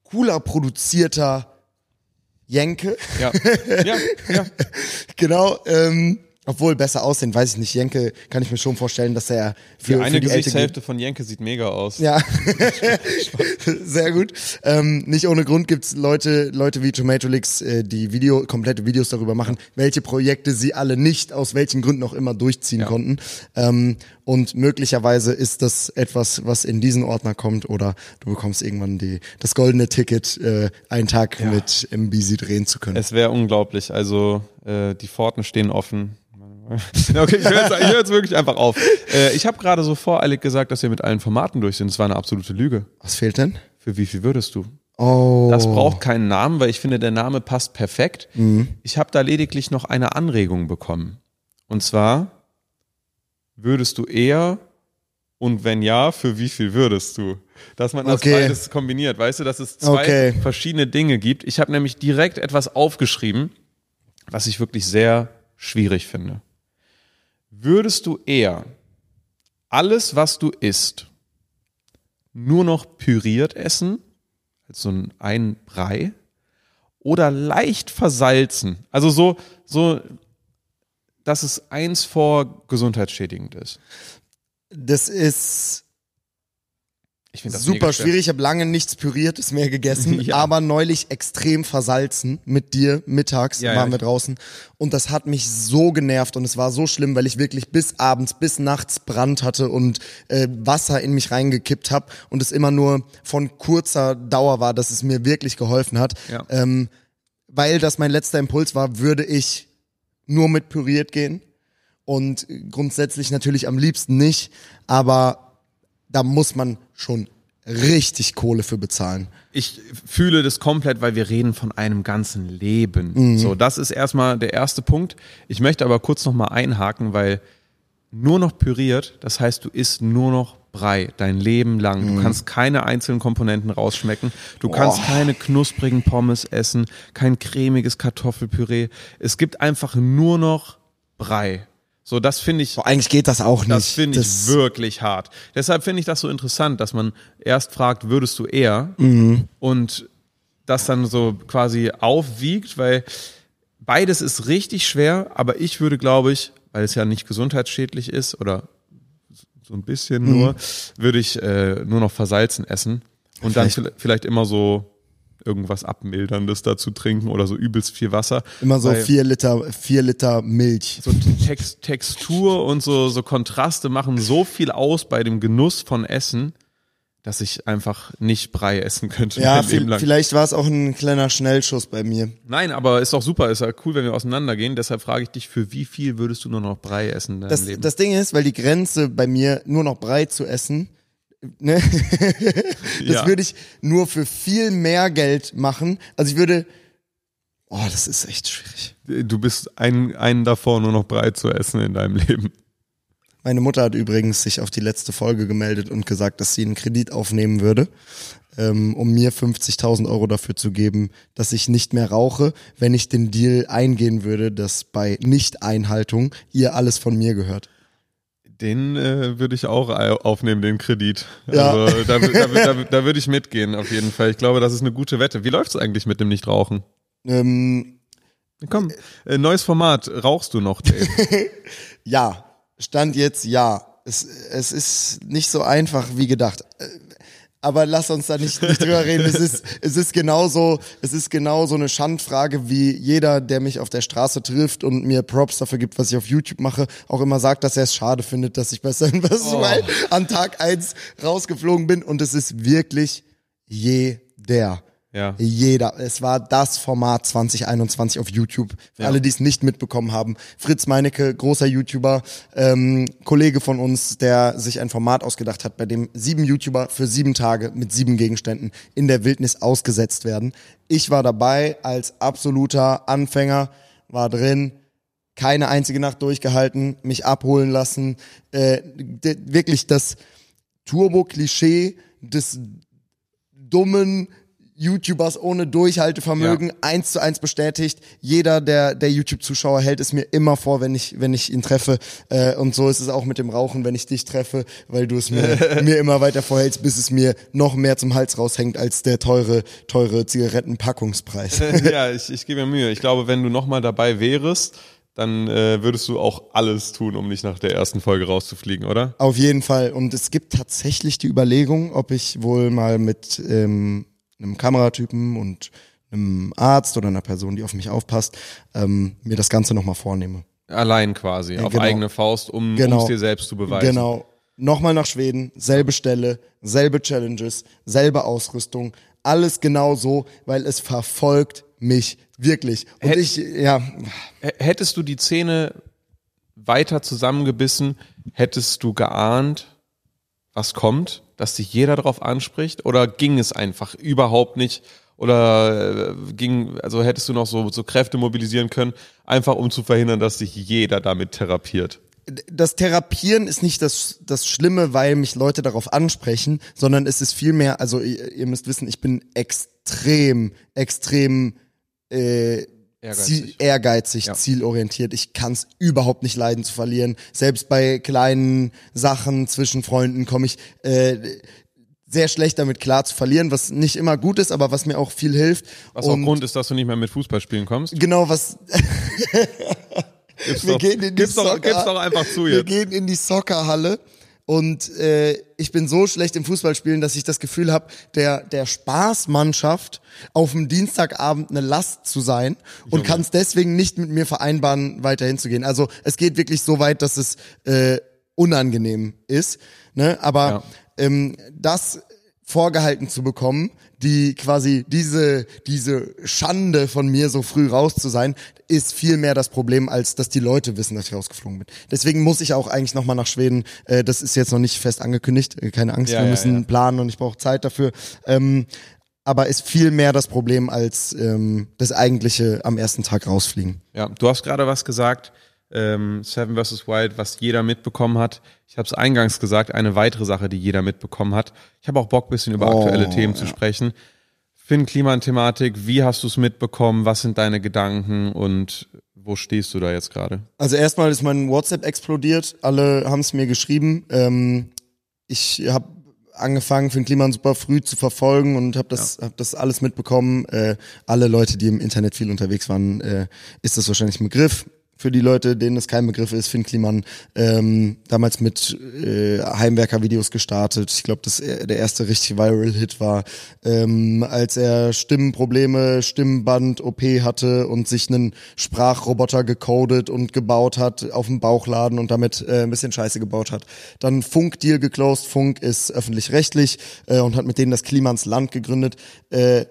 cooler produzierter Jenke. Ja, [LAUGHS] ja, ja. genau, ähm, obwohl besser aussehen, weiß ich nicht. Jenke kann ich mir schon vorstellen, dass er für Die eine für die Gesichtshälfte von Jenke sieht mega aus. Ja, [LAUGHS] sehr gut. Ähm, nicht ohne Grund gibt's Leute, Leute wie Tomatolix, äh, die Video, komplette Videos darüber machen, welche Projekte sie alle nicht, aus welchen Gründen auch immer, durchziehen Ja. konnten. Ähm, und möglicherweise ist das etwas, was in diesen Ordner kommt, oder du bekommst irgendwann die, das goldene Ticket, äh, einen Tag mit MBZ drehen zu können. Es wäre unglaublich. Also äh, die Pforten stehen offen. [LAUGHS] Okay, ich höre jetzt, hör jetzt wirklich einfach auf. Äh, ich habe gerade so voreilig gesagt, dass wir mit allen Formaten durch sind. Das war eine absolute Lüge. was fehlt denn? Für wie viel würdest du? Oh. Das braucht keinen Namen, weil ich finde, der Name passt perfekt. Ich habe da lediglich noch eine Anregung bekommen. Und zwar, würdest du eher und wenn ja, für wie viel würdest du? Dass man das Okay. beides kombiniert, weißt du, dass es zwei Okay. verschiedene Dinge gibt. Ich habe nämlich direkt etwas aufgeschrieben, was ich wirklich sehr schwierig finde. Würdest du eher alles, was du isst, nur noch püriert essen, als so ein, ein Brei, oder leicht versalzen? Also so, so, dass es eins vor gesundheitsschädigend ist. Das ist Ich finde das super schwierig. Ich habe lange nichts Püriertes mehr gegessen, [LAUGHS] Ja. aber neulich extrem versalzen mit dir mittags Ja, ja, waren wir ich- draußen und das hat mich so genervt und es war so schlimm, weil ich wirklich bis abends, bis nachts Brand hatte und äh, Wasser in mich reingekippt habe und es immer nur von kurzer Dauer war, dass es mir wirklich geholfen hat. Ja. Ähm, weil das mein letzter Impuls war, würde ich nur mit püriert gehen und grundsätzlich natürlich am liebsten nicht, aber da muss man schon richtig Kohle für bezahlen. Ich fühle das komplett, weil wir reden von einem ganzen Leben. So, das ist erstmal der erste Punkt. Ich möchte aber kurz nochmal einhaken, weil nur noch püriert, das heißt, du isst nur noch Brei dein Leben lang. Du kannst keine einzelnen Komponenten rausschmecken. Du kannst keine knusprigen Pommes essen, kein cremiges Kartoffelpüree. Es gibt einfach nur noch Brei. So, das finde ich Boah, eigentlich geht das auch nicht. das finde ich wirklich hart. Deshalb finde ich das so interessant, dass man erst fragt, würdest du eher? Und das dann so quasi aufwiegt, weil beides ist richtig schwer, aber ich würde, glaube ich, weil es ja nicht gesundheitsschädlich ist oder so ein bisschen nur, würde ich äh, nur noch versalzen essen und dann Vielleicht- vielleicht immer so irgendwas Abmilderndes dazu trinken oder so übelst viel Wasser. Immer so vier Liter, vier Liter Milch. so Text, Textur und so, so Kontraste machen so viel aus bei dem Genuss von Essen, dass ich einfach nicht Brei essen könnte. Ja, viel, lang. vielleicht war es auch ein kleiner Schnellschuss bei mir. Nein, aber ist doch super, ist ja cool, wenn wir auseinandergehen. Deshalb frage ich dich, für wie viel würdest du nur noch Brei essen in deinem Das, Leben? das Ding ist, weil die Grenze bei mir nur noch Brei zu essen, ne? [LAUGHS] das Ja. würde ich nur für viel mehr Geld machen. Also ich würde, oh, das ist echt schwierig. du bist ein, einen davor, nur noch Brei zu essen in deinem Leben. Meine Mutter hat übrigens sich auf die letzte Folge gemeldet und gesagt, dass sie einen Kredit aufnehmen würde, ähm, um mir 50.000 Euro dafür zu geben, dass ich nicht mehr rauche, wenn ich den Deal eingehen würde, dass bei Nicht-Einhaltung ihr alles von mir gehört. Den äh, würde ich auch au- aufnehmen, den Kredit. Ja. Also da, da, da, da würde ich mitgehen, auf jeden Fall. Ich glaube, das ist eine gute Wette. Wie läuft's eigentlich mit dem Nichtrauchen? Ähm, Komm, äh, neues Format. Rauchst du noch, Dave? [LAUGHS] ja, stand jetzt ja. Es, es ist nicht so einfach wie gedacht. Aber lass uns da nicht, nicht drüber reden. Es ist, [LAUGHS] es ist genauso, es ist genauso eine Schandfrage, wie jeder, der mich auf der Straße trifft und mir Props dafür gibt, was ich auf YouTube mache, auch immer sagt, dass er es schade findet, dass ich besser in was weil an Tag eins rausgeflogen bin. Und es ist wirklich jeder. Ja. Jeder. Es war das Format 2021 auf YouTube. Für alle, die es nicht mitbekommen haben. Fritz Meinecke, großer YouTuber, ähm, Kollege von uns, der sich ein Format ausgedacht hat, bei dem sieben YouTuber für sieben Tage mit sieben Gegenständen in der Wildnis ausgesetzt werden. Ich war dabei als absoluter Anfänger, war drin, keine einzige Nacht durchgehalten, mich abholen lassen. Äh, wirklich das Turbo-Klischee des dummen YouTubers ohne Durchhaltevermögen Ja. eins zu eins bestätigt. Jeder der, der YouTube-Zuschauer hält es mir immer vor, wenn ich, wenn ich ihn treffe. Äh, und so ist es auch mit dem Rauchen, wenn ich dich treffe, weil du es mir, [LAUGHS] mir immer weiter vorhältst, bis es mir noch mehr zum Hals raushängt als der teure, teure Zigarettenpackungspreis. [LAUGHS] ja, [LAUGHS] ich, ich gebe mir Mühe. Ich glaube, wenn du nochmal dabei wärst, dann äh, würdest du auch alles tun, um nicht nach der ersten Folge rauszufliegen, oder? Auf jeden Fall. Und es gibt tatsächlich die Überlegung, ob ich wohl mal mit ähm, einem Kameratypen und einem Arzt oder einer Person, die auf mich aufpasst, ähm, mir das Ganze nochmal vornehme. Allein quasi, auf genau. eigene Faust, um Genau. es dir selbst zu beweisen. Genau. Nochmal nach Schweden, selbe Stelle, selbe Challenges, selbe Ausrüstung, alles genau so, weil es verfolgt mich wirklich. Und Hätt- ich, ja, Hättest du die Zähne weiter zusammengebissen, hättest du geahnt, was kommt, dass dich jeder darauf anspricht? Oder ging es einfach überhaupt nicht? Oder äh, ging, also hättest du noch so, so Kräfte mobilisieren können, einfach um zu verhindern, dass dich jeder damit therapiert? das Therapieren ist nicht das, das Schlimme, weil mich Leute darauf ansprechen, sondern es ist vielmehr, also ihr, ihr müsst wissen, ich bin extrem, extrem äh, Ehrgeizig. Ziel, ehrgeizig Ja. zielorientiert. Ich kann es überhaupt nicht leiden zu verlieren. Selbst bei kleinen Sachen zwischen Freunden komme ich äh, sehr schlecht damit klar zu verlieren, was nicht immer gut ist, aber was mir auch viel hilft. Was auch Und Grund ist, dass du nicht mehr mit Fußball spielen kommst? genau was Gib's wir doch, gehen in die gib's doch, gib's doch einfach zu Wir jetzt. gehen in die Soccerhalle und äh, ich bin so schlecht im Fußballspielen, dass ich das Gefühl habe, der der Spaßmannschaft auf dem Dienstagabend eine Last zu sein und kann es deswegen nicht mit mir vereinbaren, weiterhin zu gehen. Also es geht wirklich so weit, dass es äh, unangenehm ist. Ne? Aber Ja. ähm, das vorgehalten zu bekommen, die quasi diese diese Schande von mir so früh raus zu sein, ist viel mehr das Problem, als dass die Leute wissen, dass ich rausgeflogen bin. Deswegen muss ich auch eigentlich nochmal nach Schweden. Äh, das ist jetzt noch nicht fest angekündigt. Äh, keine Angst, Ja, wir ja, müssen ja. planen und ich brauche Zeit dafür. Ähm, aber ist viel mehr das Problem als ähm, das eigentliche am ersten Tag rausfliegen. Ja, du hast gerade was gesagt, ähm, Seven vs. Wild, was jeder mitbekommen hat. Ich habe es eingangs gesagt, eine weitere Sache, die jeder mitbekommen hat. Ich habe auch Bock, bisschen über Oh, aktuelle Themen zu sprechen. Finn, Klimathematik, wie hast du es mitbekommen? Was sind deine Gedanken und wo stehst du da jetzt gerade? Also erstmal ist mein WhatsApp explodiert. Alle haben es mir geschrieben. Ähm, ich habe angefangen, für den Kliman super früh zu verfolgen und habe das, hab das alles mitbekommen. Äh, alle Leute, die im Internet viel unterwegs waren, äh, ist das wahrscheinlich ein Begriff. Für die Leute, denen es kein Begriff ist, Finn Kliman ähm, damals mit äh, Heimwerker-Videos gestartet. Ich glaube, dass er der erste richtig Viral-Hit war, ähm, als er Stimmenprobleme, Stimmband-OP hatte und sich einen Sprachroboter gecodet und gebaut hat auf dem Bauchladen und damit äh, ein bisschen Scheiße gebaut hat. Dann Funk-Deal geclosed. Funk ist öffentlich-rechtlich äh, und hat mit denen das Klimans Land gegründet. Äh,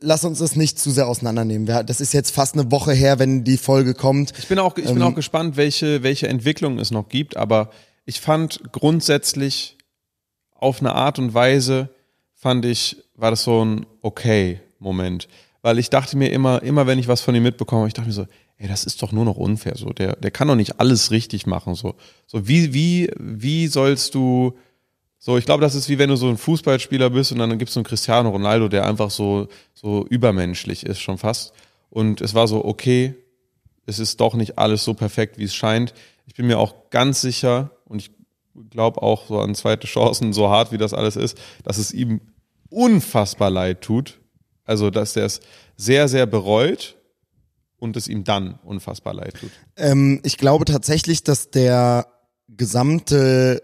lass uns das nicht zu sehr auseinandernehmen. Das ist jetzt fast eine Woche her, wenn die Folge kommt. Ich bin auch, ich bin Ähm, auch gespannt, welche, welche Entwicklungen es noch gibt, aber ich fand grundsätzlich auf eine Art und Weise fand ich, war das so ein okay Moment. Weil ich dachte mir immer, immer wenn ich was von ihm mitbekomme, ich dachte mir so, ey, das ist doch nur noch unfair, so. Der, der kann doch nicht alles richtig machen, so. So, wie, wie, wie sollst du, so, ich glaube, das ist wie wenn du so ein Fußballspieler bist und dann gibt's so einen Cristiano Ronaldo, der einfach so, so übermenschlich ist schon fast. Und es war so, okay, es ist doch nicht alles so perfekt, wie es scheint. Ich bin mir auch ganz sicher und ich glaube auch so an zweite Chancen, so hart wie das alles ist, dass es ihm unfassbar leid tut. Also, dass er es sehr, sehr bereut und es ihm dann unfassbar leid tut. Ähm, ich glaube tatsächlich, dass der gesamte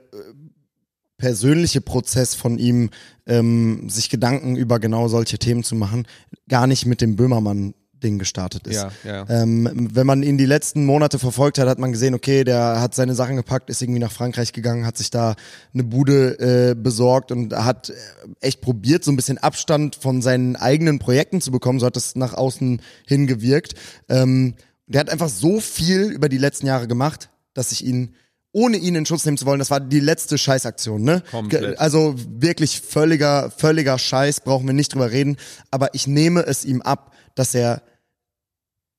persönliche Prozess von ihm, ähm, sich Gedanken über genau solche Themen zu machen, gar nicht mit dem Böhmermann Ding gestartet ist. Ja, ja. Ähm, wenn man ihn die letzten Monate verfolgt hat, hat man gesehen, okay, der hat seine Sachen gepackt, ist irgendwie nach Frankreich gegangen, hat sich da eine Bude äh, besorgt und hat äh, echt probiert, so ein bisschen Abstand von seinen eigenen Projekten zu bekommen. So hat das nach außen hingewirkt. Ähm, der hat einfach so viel über die letzten Jahre gemacht, dass ich ihn ohne ihn in Schutz nehmen zu wollen, das war die letzte Scheißaktion, ne? Komplett. Also wirklich völliger, völliger Scheiß, brauchen wir nicht drüber reden. Aber ich nehme es ihm ab, dass er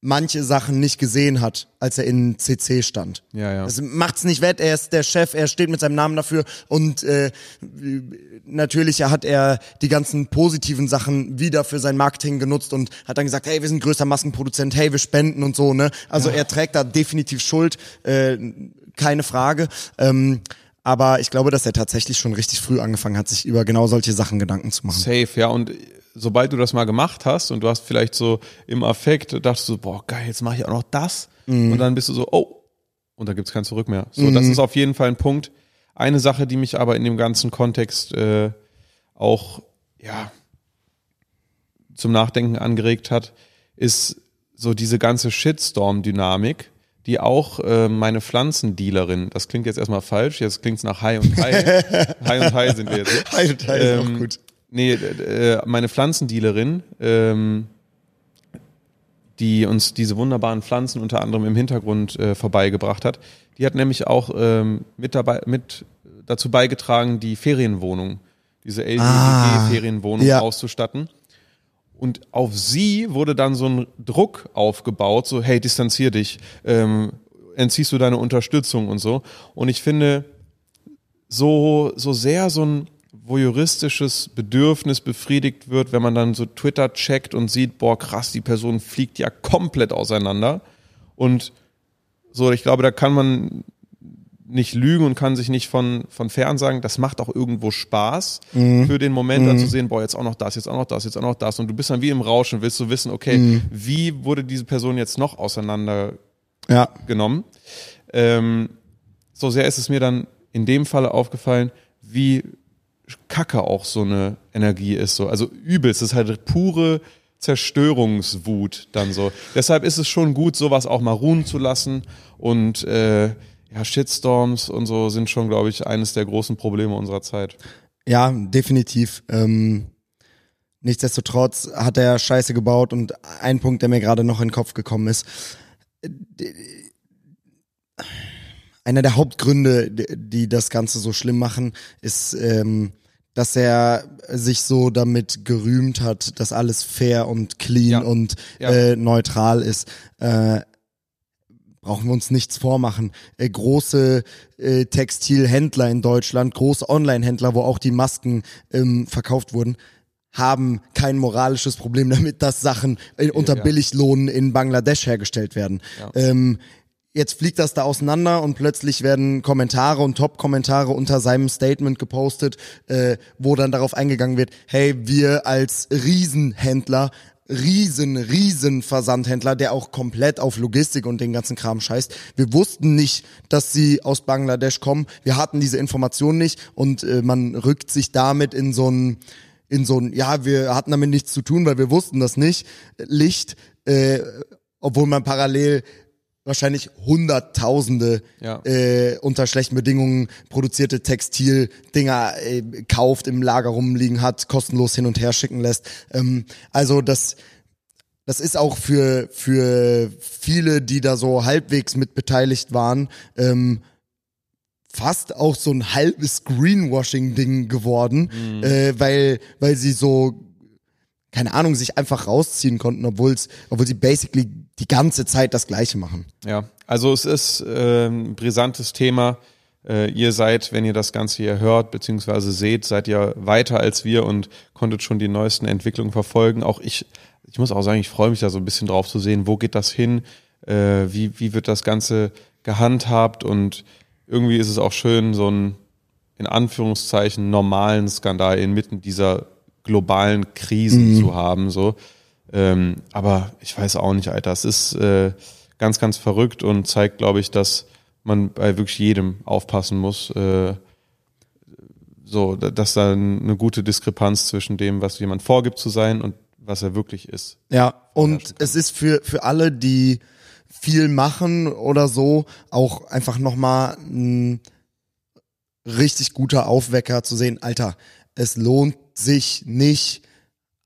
manche Sachen nicht gesehen hat, als er in CC stand. Ja, ja. Das macht's nicht wett, er ist der Chef, er steht mit seinem Namen dafür und äh, natürlich hat er die ganzen positiven Sachen wieder für sein Marketing genutzt und hat dann gesagt, hey, wir sind größter Maskenproduzent, hey, wir spenden und so, ne? Also er trägt da definitiv Schuld, äh, keine Frage. Ähm, aber ich glaube, dass er tatsächlich schon richtig früh angefangen hat, sich über genau solche Sachen Gedanken zu machen. Safe, ja. Und sobald du das mal gemacht hast und du hast vielleicht so im Affekt, dachtest du, so, boah, geil, jetzt mache ich auch noch das. Und dann bist du so, oh, und da gibt's kein Zurück mehr. So, das ist auf jeden Fall ein Punkt. Eine Sache, die mich aber in dem ganzen Kontext äh, auch, ja, zum Nachdenken angeregt hat, ist so diese ganze Shitstorm-Dynamik, die auch äh, meine Pflanzendealerin, das klingt jetzt erstmal falsch, jetzt klingt's nach High und High. [LAUGHS] High und High sind wir jetzt. Hi, hi, ist auch Ähm, gut. Nee, äh, meine Pflanzendealerin, ähm, die uns diese wunderbaren Pflanzen unter anderem im Hintergrund äh, vorbeigebracht hat, die hat nämlich auch ähm, mit dabei mit dazu beigetragen, die Ferienwohnung, diese Ah, LGG-Ferienwohnung ja. auszustatten. Und auf sie wurde dann so ein Druck aufgebaut, so hey, distanzier dich, ähm, entziehst du deine Unterstützung und so. Und ich finde, so, so sehr so ein voyeuristisches Bedürfnis befriedigt wird, wenn man dann so Twitter checkt und sieht, boah, krass, die Person fliegt ja komplett auseinander. Und so, ich glaube, da kann man nicht lügen und kann sich nicht von, von fern sagen, das macht auch irgendwo Spaß für den Moment dann zu sehen, boah, jetzt auch noch das, jetzt auch noch das, jetzt auch noch das. Und du bist dann wie im Rauschen, willst du wissen, okay, wie wurde diese Person jetzt noch auseinander Ja. genommen. Ähm, so sehr ist es mir dann in dem Falle aufgefallen, wie kacke auch so eine Energie ist. So. Also übelst, das ist halt pure Zerstörungswut dann so. Deshalb ist es schon gut, sowas auch mal ruhen zu lassen und äh, ja, Shitstorms und so sind schon, glaube ich, eines der großen Probleme unserer Zeit. Ja, definitiv. Ähm, nichtsdestotrotz hat er Scheiße gebaut und ein Punkt, der mir gerade noch in den Kopf gekommen ist. äh, Einer der Hauptgründe, die- das Ganze so schlimm machen, ist, ähm, dass er sich so damit gerühmt hat, dass alles fair und clean Ja. und Ja. Äh, neutral ist. Äh, brauchen wir uns nichts vormachen. Äh, große äh, Textilhändler in Deutschland, große Online-Händler, wo auch die Masken ähm, verkauft wurden, haben kein moralisches Problem [LAUGHS] damit, dass Sachen äh, unter ja. Billiglohnen in Bangladesch hergestellt werden. Ähm, jetzt fliegt das da auseinander und plötzlich werden Kommentare und Top-Kommentare unter seinem Statement gepostet, äh, wo dann darauf eingegangen wird, hey, wir als Riesenhändler riesen, riesen Versandhändler, der auch komplett auf Logistik und den ganzen Kram scheißt. Wir wussten nicht, dass sie aus Bangladesch kommen. Wir hatten diese Information nicht und äh, man rückt sich damit in so ein, in so ein, ja, wir hatten damit nichts zu tun, weil wir wussten das nicht, Licht, äh, obwohl man parallel wahrscheinlich Hunderttausende Ja. äh, unter schlechten Bedingungen produzierte Textildinger äh, kauft, im Lager rumliegen hat, kostenlos hin und her schicken lässt. Ähm, also das, das ist auch für, für viele, die da so halbwegs mit beteiligt waren, ähm, fast auch so ein halbes Greenwashing-Ding geworden, äh, weil, weil sie so keine Ahnung, sich einfach rausziehen konnten, obwohl's, obwohl sie basically die ganze Zeit das Gleiche machen. Ja, also es ist äh, ein brisantes Thema. Äh, ihr seid, wenn ihr das Ganze hier hört bzw. seht, seid ihr weiter als wir und konntet schon die neuesten Entwicklungen verfolgen. Auch ich, ich muss auch sagen, ich freue mich da so ein bisschen drauf zu sehen, wo geht das hin, äh, wie, wie wird das Ganze gehandhabt und irgendwie ist es auch schön, so einen in Anführungszeichen normalen Skandal inmitten dieser globalen Krisen zu haben. So. Ähm, aber ich weiß auch nicht, Alter. Es ist äh, ganz, ganz verrückt und zeigt, glaube ich, dass man bei wirklich jedem aufpassen muss. Äh, so, da- dass da eine gute Diskrepanz zwischen dem, was jemand vorgibt zu sein und was er wirklich ist. Ja, und es ist für, für alle, die viel machen oder so, auch einfach nochmal ein richtig guter Aufwecker zu sehen, Alter, es lohnt sich nicht,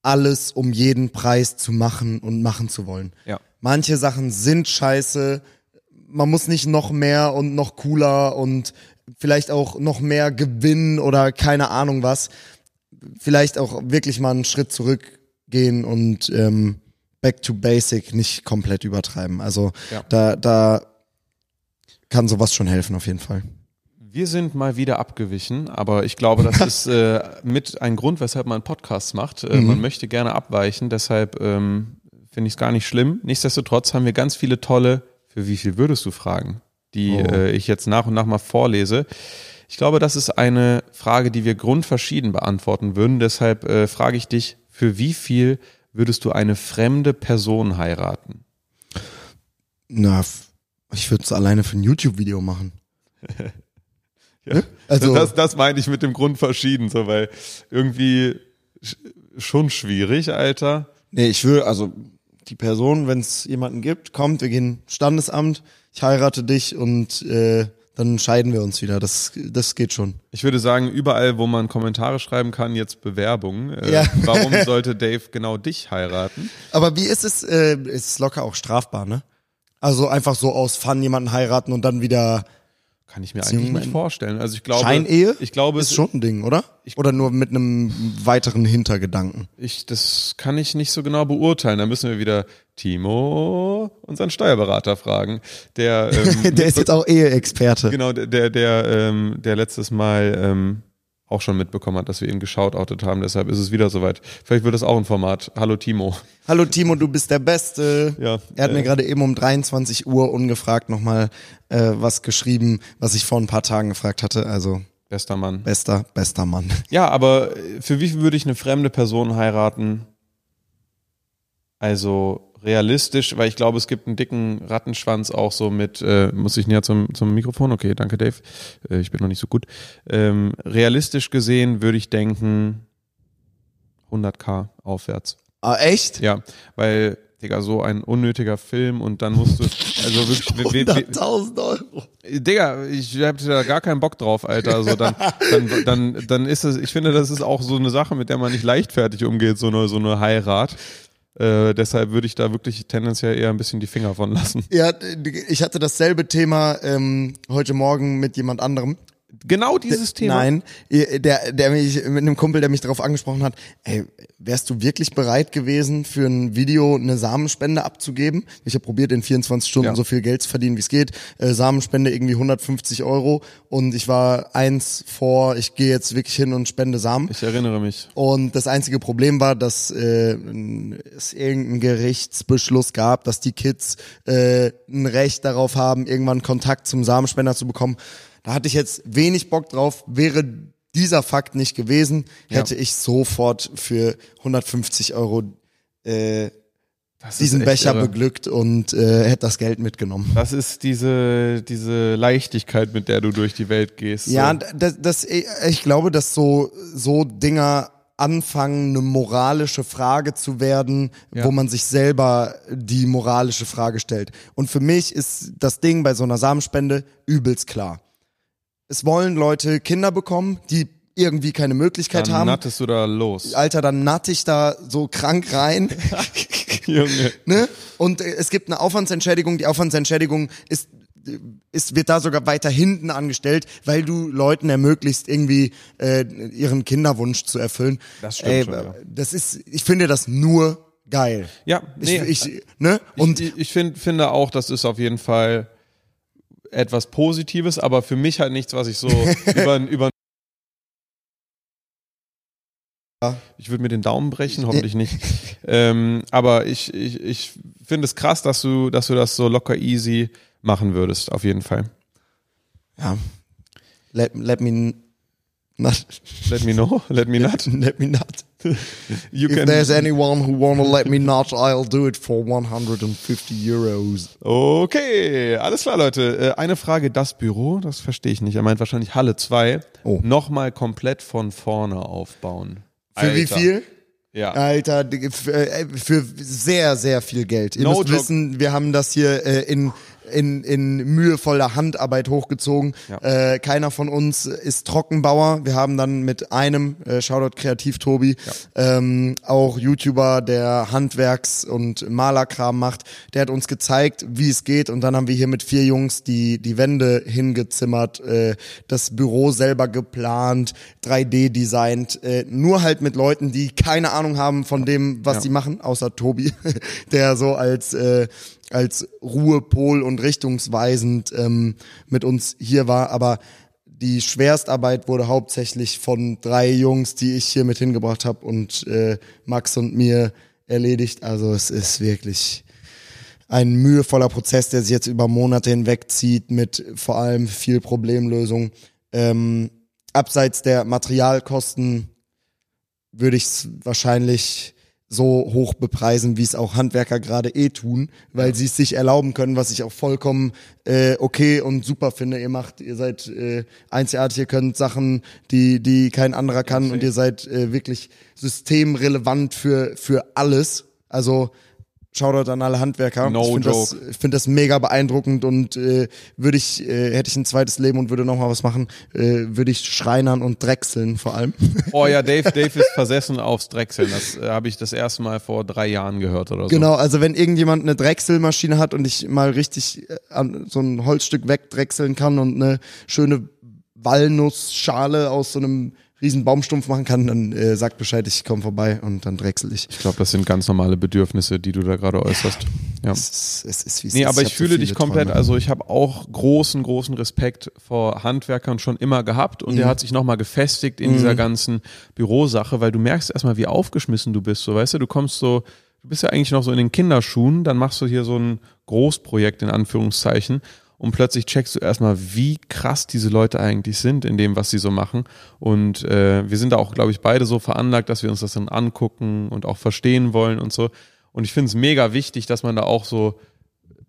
alles um jeden Preis zu machen und machen zu wollen. Ja. Manche Sachen sind scheiße. Man muss nicht noch mehr und noch cooler und vielleicht auch noch mehr gewinnen oder keine Ahnung was. Vielleicht auch wirklich mal einen Schritt zurückgehen und ähm, back to basic, nicht komplett übertreiben. Also Ja. da, da kann sowas schon helfen auf jeden Fall. Wir sind mal wieder abgewichen, aber ich glaube, das [LAUGHS] ist äh, mit ein Grund, weshalb man Podcasts macht. Äh, Man möchte gerne abweichen, deshalb ähm, finde ich es gar nicht schlimm. Nichtsdestotrotz haben wir ganz viele tolle, für wie viel würdest du fragen, die Oh. äh, ich jetzt nach und nach mal vorlese. Ich glaube, das ist eine Frage, die wir grundverschieden beantworten würden. Deshalb äh, frage ich dich, für wie viel würdest du eine fremde Person heiraten? Na, ich würde es alleine für ein YouTube-Video machen. [LAUGHS] Ja. Also- das, das meine ich mit dem Grund verschieden, so weil irgendwie sch- schon schwierig, Alter. Nee, ich will, also die Person, wenn es jemanden gibt, kommt, wir gehen Standesamt, ich heirate dich und äh, dann scheiden wir uns wieder. Das, das geht schon. Ich würde sagen, überall, wo man Kommentare schreiben kann, jetzt Bewerbungen. Äh, Ja. Warum [LAUGHS] sollte Dave genau dich heiraten? Aber wie ist es, äh, ist locker auch strafbar, ne? Also einfach so aus Fun jemanden heiraten und dann wieder Kann ich mir Beziehung eigentlich nicht vorstellen. Also ich glaube, Scheinehe? Ich glaube, ist es- schon ein Ding, oder? Oder nur mit einem weiteren Hintergedanken. Ich, das kann ich nicht so genau beurteilen. Da müssen wir wieder Timo, unseren Steuerberater, fragen. Der, [LAUGHS] ähm, Der ist jetzt auch Eheexperte. genau, der, der, der, ähm, der letztes Mal ähm, auch schon mitbekommen hat, dass wir ihn geschautoutet haben. Deshalb ist es wieder soweit. Vielleicht wird das auch ein Format. Hallo Timo. Hallo Timo, du bist der Beste. Ja, er hat äh, mir gerade eben um 23 Uhr ungefragt nochmal äh, was geschrieben, was ich vor ein paar Tagen gefragt hatte. Also Bester Mann. bester, bester Mann. [LAUGHS] Ja, aber äh, für wie viel würde ich eine fremde Person heiraten? Also realistisch, weil ich glaube, es gibt einen dicken Rattenschwanz auch so mit, äh, muss ich näher zum, zum Mikrofon? Okay, danke Dave. Äh, ich bin noch nicht so gut. Ähm, realistisch gesehen würde ich denken 100k aufwärts. Ah, echt? Ja, weil, Digga, so ein unnötiger Film und dann musst du, also wirklich, we- we- we- 100.000 Euro. Digga, ich hab da gar keinen Bock drauf, Alter. Also dann, dann, dann, dann ist es, ich finde, das ist auch so eine Sache, mit der man nicht leichtfertig umgeht, so eine, so eine Heirat. Äh, deshalb würde ich da wirklich tendenziell eher ein bisschen die Finger von lassen. Ja, ich hatte dasselbe Thema ähm, heute Morgen mit jemand anderem. Genau dieses Thema. Nein, der, der mich, mit einem Kumpel, der mich darauf angesprochen hat, ey, wärst du wirklich bereit gewesen, für ein Video eine Samenspende abzugeben? Ich habe probiert, in 24 Stunden Ja. so viel Geld zu verdienen, wie es geht. Äh, Samenspende irgendwie 150 Euro und ich war eins vor, ich gehe jetzt wirklich hin und spende Samen. Ich erinnere mich. Und das einzige Problem war, dass äh, es irgendeinen Gerichtsbeschluss gab, dass die Kids äh, ein Recht darauf haben, irgendwann Kontakt zum Samenspender zu bekommen. Da hatte ich jetzt wenig Bock drauf. Wäre dieser Fakt nicht gewesen, hätte ich sofort für 150 Euro äh, Das diesen Becher irre. beglückt und äh, hätte das Geld mitgenommen. Das ist diese, diese Leichtigkeit, mit der du durch die Welt gehst. Ja, so. das, das, ich glaube, dass so, so Dinger anfangen, eine moralische Frage zu werden, Ja. wo man sich selber die moralische Frage stellt. Und für mich ist das Ding bei so einer Samenspende übelst klar. Es wollen Leute Kinder bekommen, die irgendwie keine Möglichkeit dann haben. nattest du da los. Alter, dann natt ich da so krank rein. [LAUGHS] Junge. ne? Und äh, es gibt eine Aufwandsentschädigung. Die Aufwandsentschädigung ist, äh, ist, wird da sogar weiter hinten angestellt, weil du Leuten ermöglicht, irgendwie äh, ihren Kinderwunsch zu erfüllen. Das stimmt Ey, schon, ja. Das ist, ich finde das nur geil. Ja, nee, ich, ich, ne? Und ich, ich find, finde auch, das ist auf jeden Fall etwas Positives, aber für mich halt nichts, was ich so [LAUGHS] über, über Ich würde mir den Daumen brechen, hoffentlich nicht. [LAUGHS] Ähm, aber ich, ich, ich finde es krass, dass du, dass du das so locker easy machen würdest, auf jeden Fall. ja, let, let me not, Let me know, let me not. [LAUGHS] let me not. You If can, there's anyone who wanna let me not, I'll do it for 150 Euros. Okay, alles klar, Leute. Äh, Eine Frage, das Büro, das verstehe ich nicht. Er meint wahrscheinlich Halle 2. Oh. Nochmal komplett von vorne aufbauen. Für wie Alter. viel? Ja. Alter, für, äh, für sehr, sehr viel Geld. Ihr No müsst joke. wissen, wir haben das hier äh, in in, in mühevoller Handarbeit hochgezogen. Ja. Äh, keiner von uns ist Trockenbauer. Wir haben dann mit einem, äh, Shoutout Kreativ Tobi, ähm, auch YouTuber, der Handwerks- und Malerkram macht. Der hat uns gezeigt, wie es geht und dann haben wir hier mit vier Jungs die, die Wände hingezimmert, äh, das Büro selber geplant, 3D designt, äh, nur halt mit Leuten, die keine Ahnung haben von dem, was Ja. die machen, außer Tobi, [LAUGHS] der so als äh, als Ruhepol und richtungsweisend ähm, mit uns hier war, aber die Schwerstarbeit wurde hauptsächlich von drei Jungs, die ich hier mit hingebracht habe und äh, Max und mir erledigt. Also es ist wirklich ein mühevoller Prozess, der sich jetzt über Monate hinweg zieht mit vor allem viel Problemlösung. Ähm, abseits der Materialkosten würde ich es wahrscheinlich so hoch bepreisen, wie es auch Handwerker gerade eh tun, weil sie es sich erlauben können, was ich auch vollkommen äh, okay und super finde. Ihr macht, ihr seid äh, einzigartig, ihr könnt Sachen, die die kein anderer kann und ihr seid äh, wirklich systemrelevant für für alles. Also Shoutout an alle Handwerker. No ich finde das, ich find das mega beeindruckend und äh, würde ich, äh, hätte ich ein zweites Leben und würde nochmal was machen, äh, würde ich Schreinern und Drechseln vor allem. [LAUGHS] Oh ja, Dave, [LAUGHS] Dave ist versessen aufs Drechseln. Das äh, habe ich das erste Mal vor drei Jahren gehört oder so. Genau, also wenn irgendjemand eine Drechselmaschine hat und ich mal richtig äh, an so ein Holzstück wegdrechseln kann und eine schöne Walnussschale aus so einem riesen Baumstumpf machen kann, dann äh, sagt Bescheid, ich komme vorbei und dann drechsel ich. Ich glaube, das sind ganz normale Bedürfnisse, die du da gerade äußerst. Ja. Es ist, es ist wie es Nee, ist. aber ich, so fühle dich viele komplett, Träume. also ich habe auch großen, großen Respekt vor Handwerkern schon immer gehabt und der hat sich nochmal gefestigt in dieser ganzen Bürosache, weil du merkst erstmal, wie aufgeschmissen du bist, so weißt du, du kommst so, du bist ja eigentlich noch so in den Kinderschuhen, dann machst du hier so ein Großprojekt in Anführungszeichen und plötzlich checkst du erstmal, wie krass diese Leute eigentlich sind in dem, was sie so machen. Und äh, wir sind da auch, glaube ich, beide so veranlagt, dass wir uns das dann angucken und auch verstehen wollen und so. Und ich finde es mega wichtig, dass man da auch so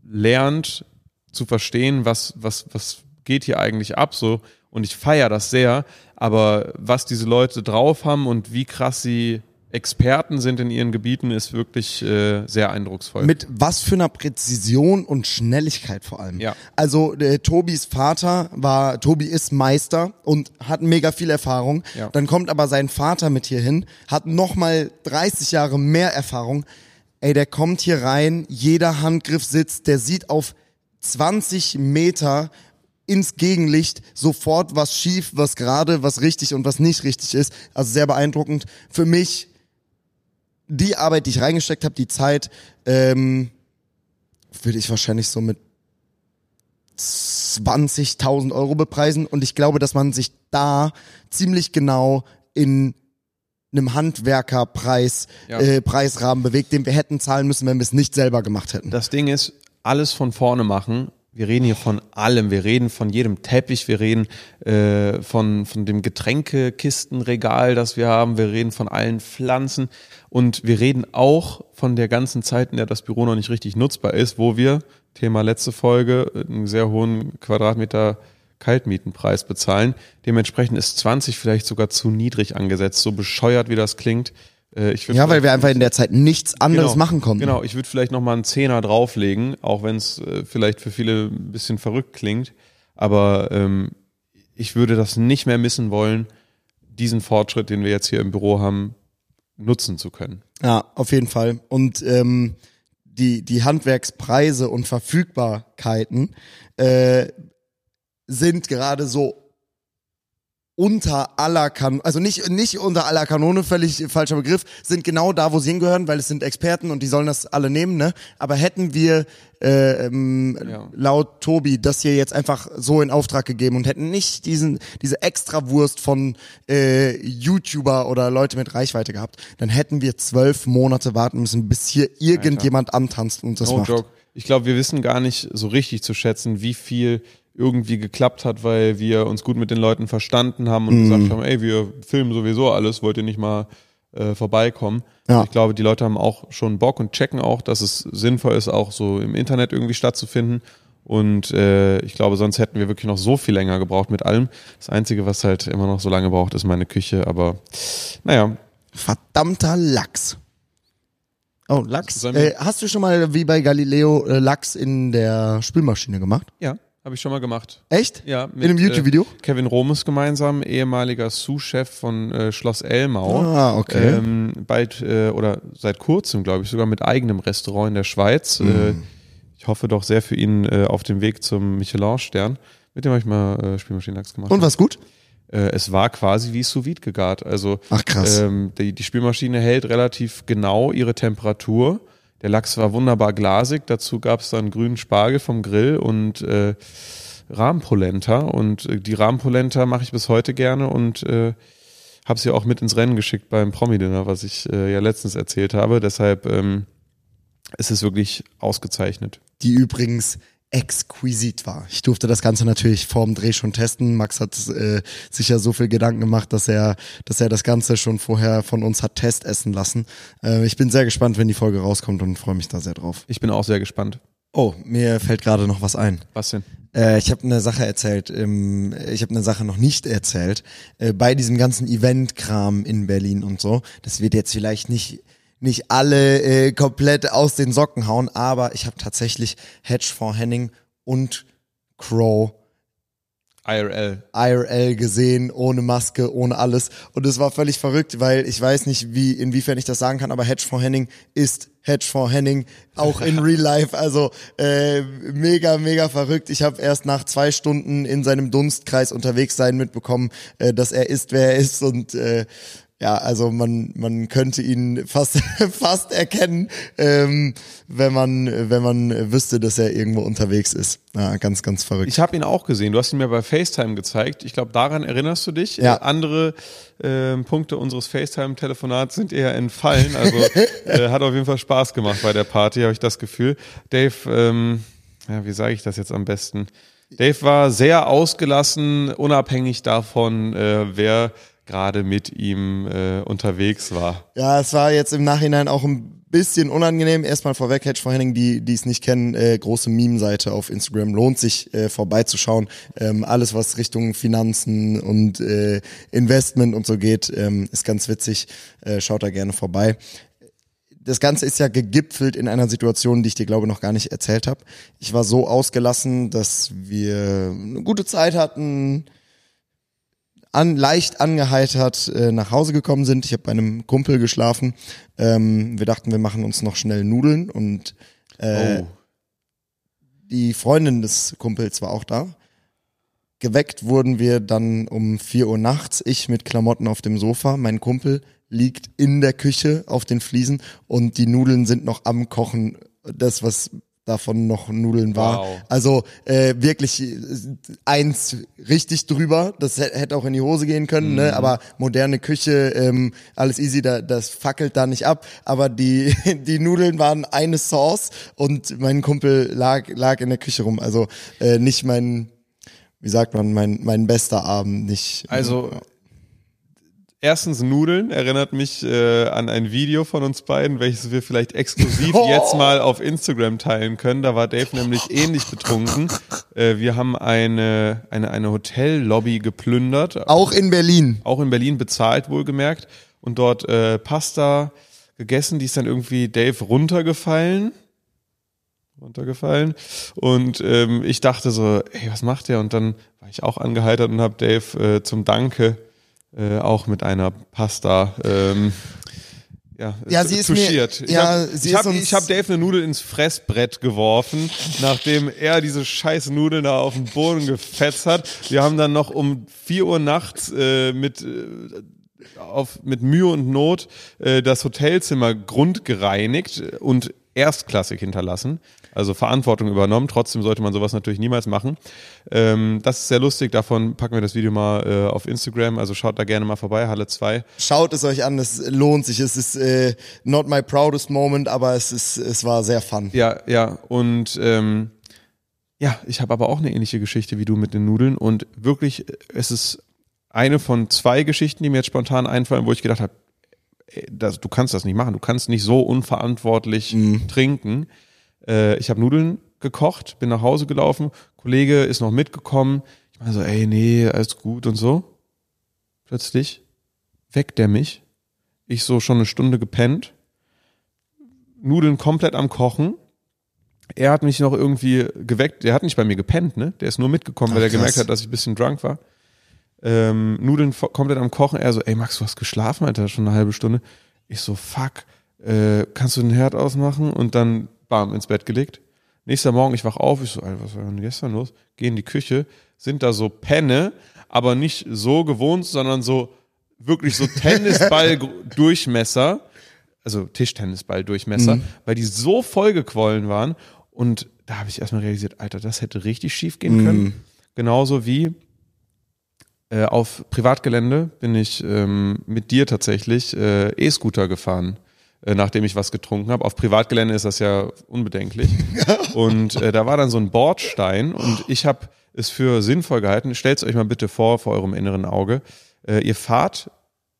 lernt zu verstehen, was, was, was geht hier eigentlich ab so. Und ich feiere das sehr, aber was diese Leute drauf haben und wie krass sie Experten sind in ihren Gebieten, ist wirklich äh, sehr eindrucksvoll. Mit was für einer Präzision und Schnelligkeit vor allem. Ja. Also äh, Tobis Vater war, Tobi ist Meister und hat mega viel Erfahrung. Ja. Dann kommt aber sein Vater mit hier hin, hat nochmal 30 Jahre mehr Erfahrung. Ey, der kommt hier rein, jeder Handgriff sitzt, der sieht auf 20 Meter ins Gegenlicht sofort was schief, was gerade, was richtig und was nicht richtig ist. Also sehr beeindruckend. Für mich die Arbeit, die ich reingesteckt habe, die Zeit, ähm, würde ich wahrscheinlich so mit 20.000 Euro bepreisen. Und ich glaube, dass man sich da ziemlich genau in einem Handwerkerpreis, Ja. äh, Preisrahmen bewegt, den wir hätten zahlen müssen, wenn wir es nicht selber gemacht hätten. Das Ding ist, alles von vorne machen. Wir reden hier von allem. Wir reden von jedem Teppich. Wir reden äh, von, von dem Getränkekistenregal, das wir haben. Wir reden von allen Pflanzen. Und wir reden auch von der ganzen Zeit, in der das Büro noch nicht richtig nutzbar ist, wo wir, Thema letzte Folge, einen sehr hohen Quadratmeter Kaltmietenpreis bezahlen. Dementsprechend ist 20 vielleicht sogar zu niedrig angesetzt. So bescheuert, wie das klingt. Äh, ja, weil wir einfach in der Zeit nichts anderes machen konnten. Genau, ich würde vielleicht noch mal einen Zehner drauflegen, auch wenn es äh, vielleicht für viele ein bisschen verrückt klingt. Aber ähm, ich würde das nicht mehr missen wollen, diesen Fortschritt, den wir jetzt hier im Büro haben, nutzen zu können. Ja, auf jeden Fall. Und ähm, die, die Handwerkspreise und Verfügbarkeiten äh, sind gerade so unter aller Kanone, also nicht, nicht unter aller Kanone, völlig falscher Begriff, sind genau da, wo sie hingehören, weil es sind Experten und die sollen das alle nehmen, ne? Aber hätten wir äh, ähm, Ja. laut Tobi das hier jetzt einfach so in Auftrag gegeben und hätten nicht diesen, diese Extrawurst von äh, YouTuber oder Leute mit Reichweite gehabt, dann hätten wir zwölf Monate warten müssen, bis hier irgendjemand antanzt und das No macht. joke. Ich glaube, wir wissen gar nicht so richtig zu schätzen, wie viel irgendwie geklappt hat, weil wir uns gut mit den Leuten verstanden haben und Mhm. gesagt haben, ey, wir filmen sowieso alles, wollt ihr nicht mal äh, vorbeikommen? Ja. Ich glaube, die Leute haben auch schon Bock und checken auch, dass es sinnvoll ist, auch so im Internet irgendwie stattzufinden. Und äh, ich glaube, sonst hätten wir wirklich noch so viel länger gebraucht mit allem. Das Einzige, was halt immer noch so lange braucht, ist meine Küche. Aber naja, Verdammter Lachs. Oh, Lachs. Äh, hast du schon mal wie bei Galileo äh, Lachs in der Spülmaschine gemacht? Ja, habe ich schon mal gemacht. Echt? Ja, in einem YouTube-Video? Äh, Kevin Romes gemeinsam, ehemaliger Sous-Chef von äh, Schloss Elmau. Ah, okay. Ähm, bald äh, oder seit kurzem, glaube ich, sogar mit eigenem Restaurant in der Schweiz. Äh, ich hoffe doch sehr für ihn äh, auf dem Weg zum Michelin-Stern. Mit dem habe ich mal äh, Spielmaschinenlachs gemacht. Und was gut? Äh, es war quasi wie sous vide gegart. Also Ach, krass. Ähm, die, die Spülmaschine hält relativ genau ihre Temperatur. Der Lachs war wunderbar glasig. Dazu gab es dann grünen Spargel vom Grill und äh, Rahmpolenta. Und äh, die Rahmpolenta mache ich bis heute gerne und äh, habe sie auch mit ins Rennen geschickt beim Promi-Dinner, was ich äh, ja letztens erzählt habe. Deshalb ähm, ist es wirklich ausgezeichnet. die übrigens exquisit war. Ich durfte das Ganze natürlich vorm Dreh schon testen. Max hat äh, sich ja so viel Gedanken gemacht, dass er, dass er das Ganze schon vorher von uns hat testessen lassen. Äh, ich bin sehr gespannt, wenn die Folge rauskommt und freue mich da sehr drauf. Ich bin auch sehr gespannt. Oh, mir fällt gerade noch was ein. Was denn? Äh, ich habe eine Sache erzählt, ähm, ich habe eine Sache noch nicht erzählt. Äh, bei diesem ganzen Event-Kram in Berlin und so, das wird jetzt vielleicht nicht nicht alle äh, komplett aus den Socken hauen, aber ich habe tatsächlich Hedgefonds Henning und Crow IRL. IRL gesehen, ohne Maske, ohne alles. Und es war völlig verrückt, weil ich weiß nicht, wie, inwiefern ich das sagen kann, aber Hedgefonds Henning ist Hedgefonds Henning, auch in [LAUGHS] Real Life. Also äh, mega, mega verrückt. Ich habe erst nach zwei Stunden in seinem Dunstkreis unterwegs sein mitbekommen, äh, dass er ist, wer er ist. Und äh, ja, also man, man könnte ihn fast, [LAUGHS] fast erkennen, ähm, wenn man, wenn man wüsste, dass er irgendwo unterwegs ist. Ja, ganz, ganz verrückt. Ich habe ihn auch gesehen. Du hast ihn mir bei FaceTime gezeigt. Ich glaube, daran erinnerst du dich. Ja. Andere ähm, Punkte unseres FaceTime-Telefonats sind eher entfallen. Also [LAUGHS] äh, hat auf jeden Fall Spaß gemacht bei der Party, habe ich das Gefühl. Dave, ähm, ja, wie sage ich das jetzt am besten? Dave war sehr ausgelassen, unabhängig davon, äh, wer gerade mit ihm äh, unterwegs war. Ja, es war jetzt im Nachhinein auch ein bisschen unangenehm. Erstmal vorweg, Hedge vor Henning, die die es nicht kennen, äh, große Meme-Seite auf Instagram. Lohnt sich äh, vorbeizuschauen. Ähm, alles, was Richtung Finanzen und äh, Investment und so geht, ähm, ist ganz witzig. Äh, schaut da gerne vorbei. Das Ganze ist ja gegipfelt in einer Situation, die ich dir glaube noch gar nicht erzählt habe. Ich war so ausgelassen, dass wir eine gute Zeit hatten, an, leicht angeheitert äh, nach Hause gekommen sind. Ich habe bei einem Kumpel geschlafen. Ähm, wir dachten, wir machen uns noch schnell Nudeln und äh, oh. die Freundin des Kumpels war auch da. Geweckt wurden wir dann um 4 Uhr nachts, ich mit Klamotten auf dem Sofa, mein Kumpel liegt in der Küche auf den Fliesen und die Nudeln sind noch am Kochen. Das, was davon noch Nudeln war. Wow. Also äh, wirklich äh, eins richtig drüber. Das hä- hätte auch in die Hose gehen können, Mhm. ne? aber moderne Küche, ähm, alles easy, da, das fackelt da nicht ab. Aber die, [LAUGHS] die Nudeln waren eine Sauce und mein Kumpel lag, lag in der Küche rum. Also äh, nicht mein, wie sagt man, mein, mein bester Abend. Nicht, Also erstens Nudeln erinnert mich äh, an ein Video von uns beiden, welches wir vielleicht exklusiv Oh. [LAUGHS] jetzt mal auf Instagram teilen können. Da war Dave nämlich ähnlich betrunken. Äh, wir haben eine, eine, eine Hotellobby geplündert, auch in Berlin. auch in Berlin bezahlt wohlgemerkt und dort äh, Pasta gegessen, die ist dann irgendwie Dave runtergefallen. Runtergefallen und ähm, ich dachte so, ey, was macht der? Und dann war ich auch angeheitert und habe Dave äh, zum Danke äh, auch mit einer Pasta ähm, ja, Ja, sie ist mir- touchiert. ich ja, habe ich ist hab, hab Dave eine Nudel ins Fressbrett geworfen, nachdem er diese scheiß Nudeln da auf den Boden gefetzt hat. Wir haben dann noch um 4 Uhr nachts äh, mit äh, auf, mit Mühe und Not äh, das Hotelzimmer grundgereinigt und erstklassig hinterlassen. Also Verantwortung übernommen. Trotzdem sollte man sowas natürlich niemals machen. Ähm, das ist sehr lustig. Davon packen wir das Video mal äh, auf Instagram. Also schaut da gerne mal vorbei. Halle 2. Schaut es euch an, es lohnt sich. Es ist äh, not my proudest moment, aber es ist, es war sehr fun. Ja, ja. Und ähm, ja, ich habe aber auch eine ähnliche Geschichte wie du mit den Nudeln. Und wirklich, es ist eine von zwei Geschichten, die mir jetzt spontan einfallen, wo ich gedacht habe, das, du kannst das nicht machen. Du kannst nicht so unverantwortlich trinken. Äh, ich habe Nudeln gekocht, bin nach Hause gelaufen, Kollege ist noch mitgekommen. Ich meine so, ey, nee, alles gut und so. Plötzlich weckt der mich. Ich so schon eine Stunde gepennt. Nudeln komplett am Kochen. Er hat mich noch irgendwie geweckt. Der hat nicht bei mir gepennt, ne? Der ist nur mitgekommen, Ach, weil er gemerkt hat, dass ich ein bisschen drunk war. Ähm, Nudeln komplett am Kochen. Er so, ey Max, du hast geschlafen, Alter, schon eine halbe Stunde. Ich so, fuck, äh, kannst du den Herd ausmachen? Und dann, bam, ins Bett gelegt. Nächster Morgen, ich wach auf, ich so, Alter, was war denn gestern los? Geh in die Küche, sind da so Penne, aber nicht so gewohnt, sondern so wirklich so [LAUGHS] Tennisball-Durchmesser, also Tischtennisball-Durchmesser, weil die so vollgequollen waren. Und da habe ich erstmal realisiert, Alter, das hätte richtig schief gehen können. Genauso wie äh, auf Privatgelände bin ich ähm, mit dir tatsächlich äh, E-Scooter gefahren, nachdem ich was getrunken habe. Auf Privatgelände ist das ja unbedenklich. [LAUGHS] und äh, da war dann so ein Bordstein und ich habe es für sinnvoll gehalten. Stellt euch mal bitte vor, vor eurem inneren Auge. Äh, ihr fahrt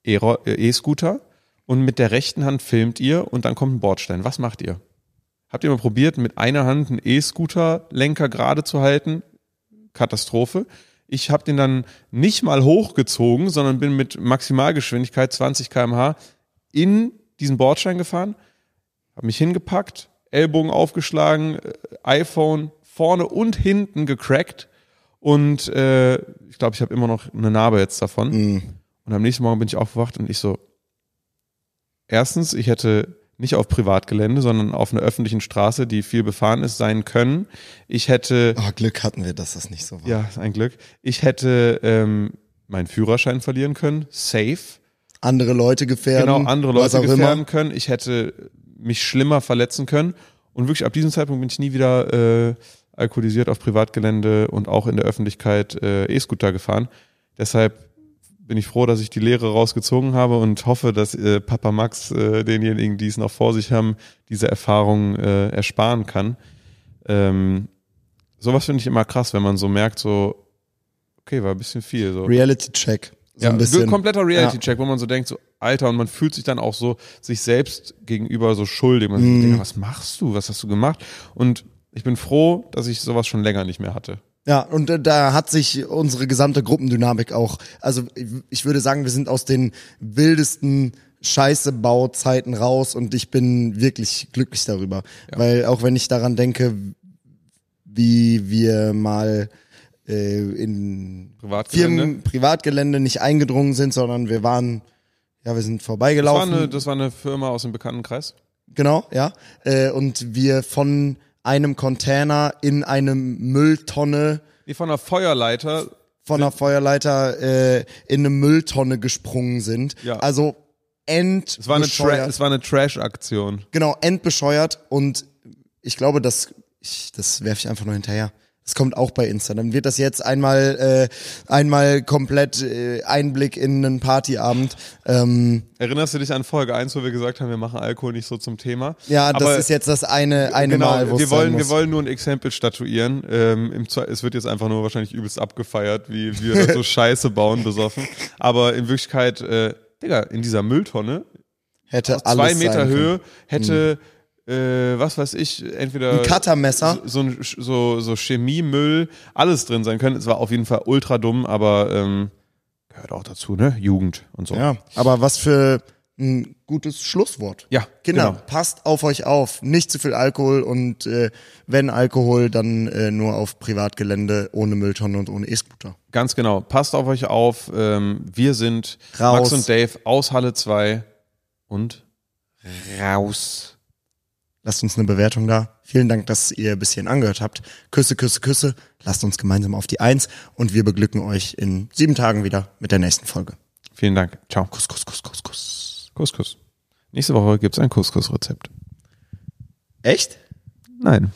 äh, E-Scooter und mit der rechten Hand filmt ihr und dann kommt ein Bordstein. Was macht ihr? Habt ihr mal probiert, mit einer Hand einen E-Scooter-Lenker gerade zu halten? Katastrophe. Ich habe den dann nicht mal hochgezogen, sondern bin mit Maximalgeschwindigkeit 20 km/h in diesen Bordstein gefahren, habe mich hingepackt, Ellbogen aufgeschlagen, äh, iPhone vorne und hinten gecrackt und äh, ich glaube, ich habe immer noch eine Narbe jetzt davon. Und am nächsten Morgen bin ich aufgewacht und ich so, erstens, ich hätte nicht auf Privatgelände, sondern auf einer öffentlichen Straße, die viel befahren ist, sein können. Ich hätte Oh, Glück hatten wir, dass das nicht so war. ja, ein Glück. Ich hätte ähm, meinen Führerschein verlieren können, safe. Andere Leute gefährden. Genau, andere Leute gefährden Immer. können. Ich hätte mich schlimmer verletzen können. Und wirklich ab diesem Zeitpunkt bin ich nie wieder äh, alkoholisiert auf Privatgelände und auch in der Öffentlichkeit äh, E-Scooter gefahren. Deshalb bin ich froh, dass ich die Lehre rausgezogen habe und hoffe, dass äh, Papa Max äh, denjenigen, die es noch vor sich haben, diese Erfahrung äh, ersparen kann. Ähm, sowas finde ich immer krass, wenn man so merkt, so, okay, war ein bisschen viel. So. Reality-Check. So Ja, ein bisschen. kompletter Reality-Check, wo man so denkt, so, Alter, und man fühlt sich dann auch so sich selbst gegenüber so schuldig. Man Mhm. so denkt, was machst du? Was hast du gemacht? Und ich bin froh, dass ich sowas schon länger nicht mehr hatte. Ja, und da hat sich unsere gesamte Gruppendynamik auch, also ich- ich würde sagen, wir sind aus den wildesten Scheiße-Bauzeiten raus und ich bin wirklich glücklich darüber. Weil auch wenn ich daran denke, wie wir mal äh, in Privatgelände? Firmen, Privatgelände nicht eingedrungen sind, sondern wir waren, ja, wir sind Das war, vorbeigelaufen. eine, das war eine Firma aus dem Bekanntenkreis. Genau, ja. Äh, und wir von einem Container in eine Mülltonne Die von einer Feuerleiter. von einer Feuerleiter äh, in eine Mülltonne gesprungen sind. Ja. Also end Es war eine, Tra es war eine Trash-Aktion. genau endbescheuert und ich glaube, das ich, das werfe ich einfach nur hinterher. Das kommt auch bei Insta. Dann wird das jetzt einmal äh, einmal komplett äh, Einblick in einen Partyabend. Ähm, Erinnerst du dich an Folge 1, wo wir gesagt haben, wir machen Alkohol nicht so zum Thema? ja, das Aber- ist jetzt das eine eine genau, Mal, wo wir wollen, wir wollen nur ein Exempel statuieren. Ähm, im es wird jetzt einfach nur wahrscheinlich übelst abgefeiert, wie wir so [LAUGHS] Scheiße bauen, besoffen. Aber in Wirklichkeit, äh, Digga, in dieser Mülltonne, hätte zwei Meter. Höhe, hätte, äh, was weiß ich, entweder Ein Cuttermesser. so, so, ein- so, so Chemiemüll, alles drin sein können. Es war auf jeden Fall ultra dumm, aber ähm, gehört auch dazu, ne? Jugend und so. Ja, aber was für ein gutes Schlusswort. Ja, Kinder, genau. passt auf euch auf. Nicht zu viel Alkohol und äh, wenn Alkohol, dann äh, nur auf Privatgelände, ohne Mülltonne und ohne E-Scooter. Ganz genau. Passt auf euch auf. Ähm, wir sind Raus. Max und Dave aus Halle 2 und Raus. Lasst uns eine Bewertung da. Vielen Dank, dass ihr bis hierhin angehört habt. Küsse, Küsse, Küsse. Lasst uns gemeinsam auf die Eins und wir beglücken euch in sieben Tagen wieder mit der nächsten Folge. vielen Dank. Ciao. Kuss, Kuss, Kuss, Kuss, Kuss. Couscous. Nächste Woche gibt's ein Couscous-Rezept. Echt? Nein.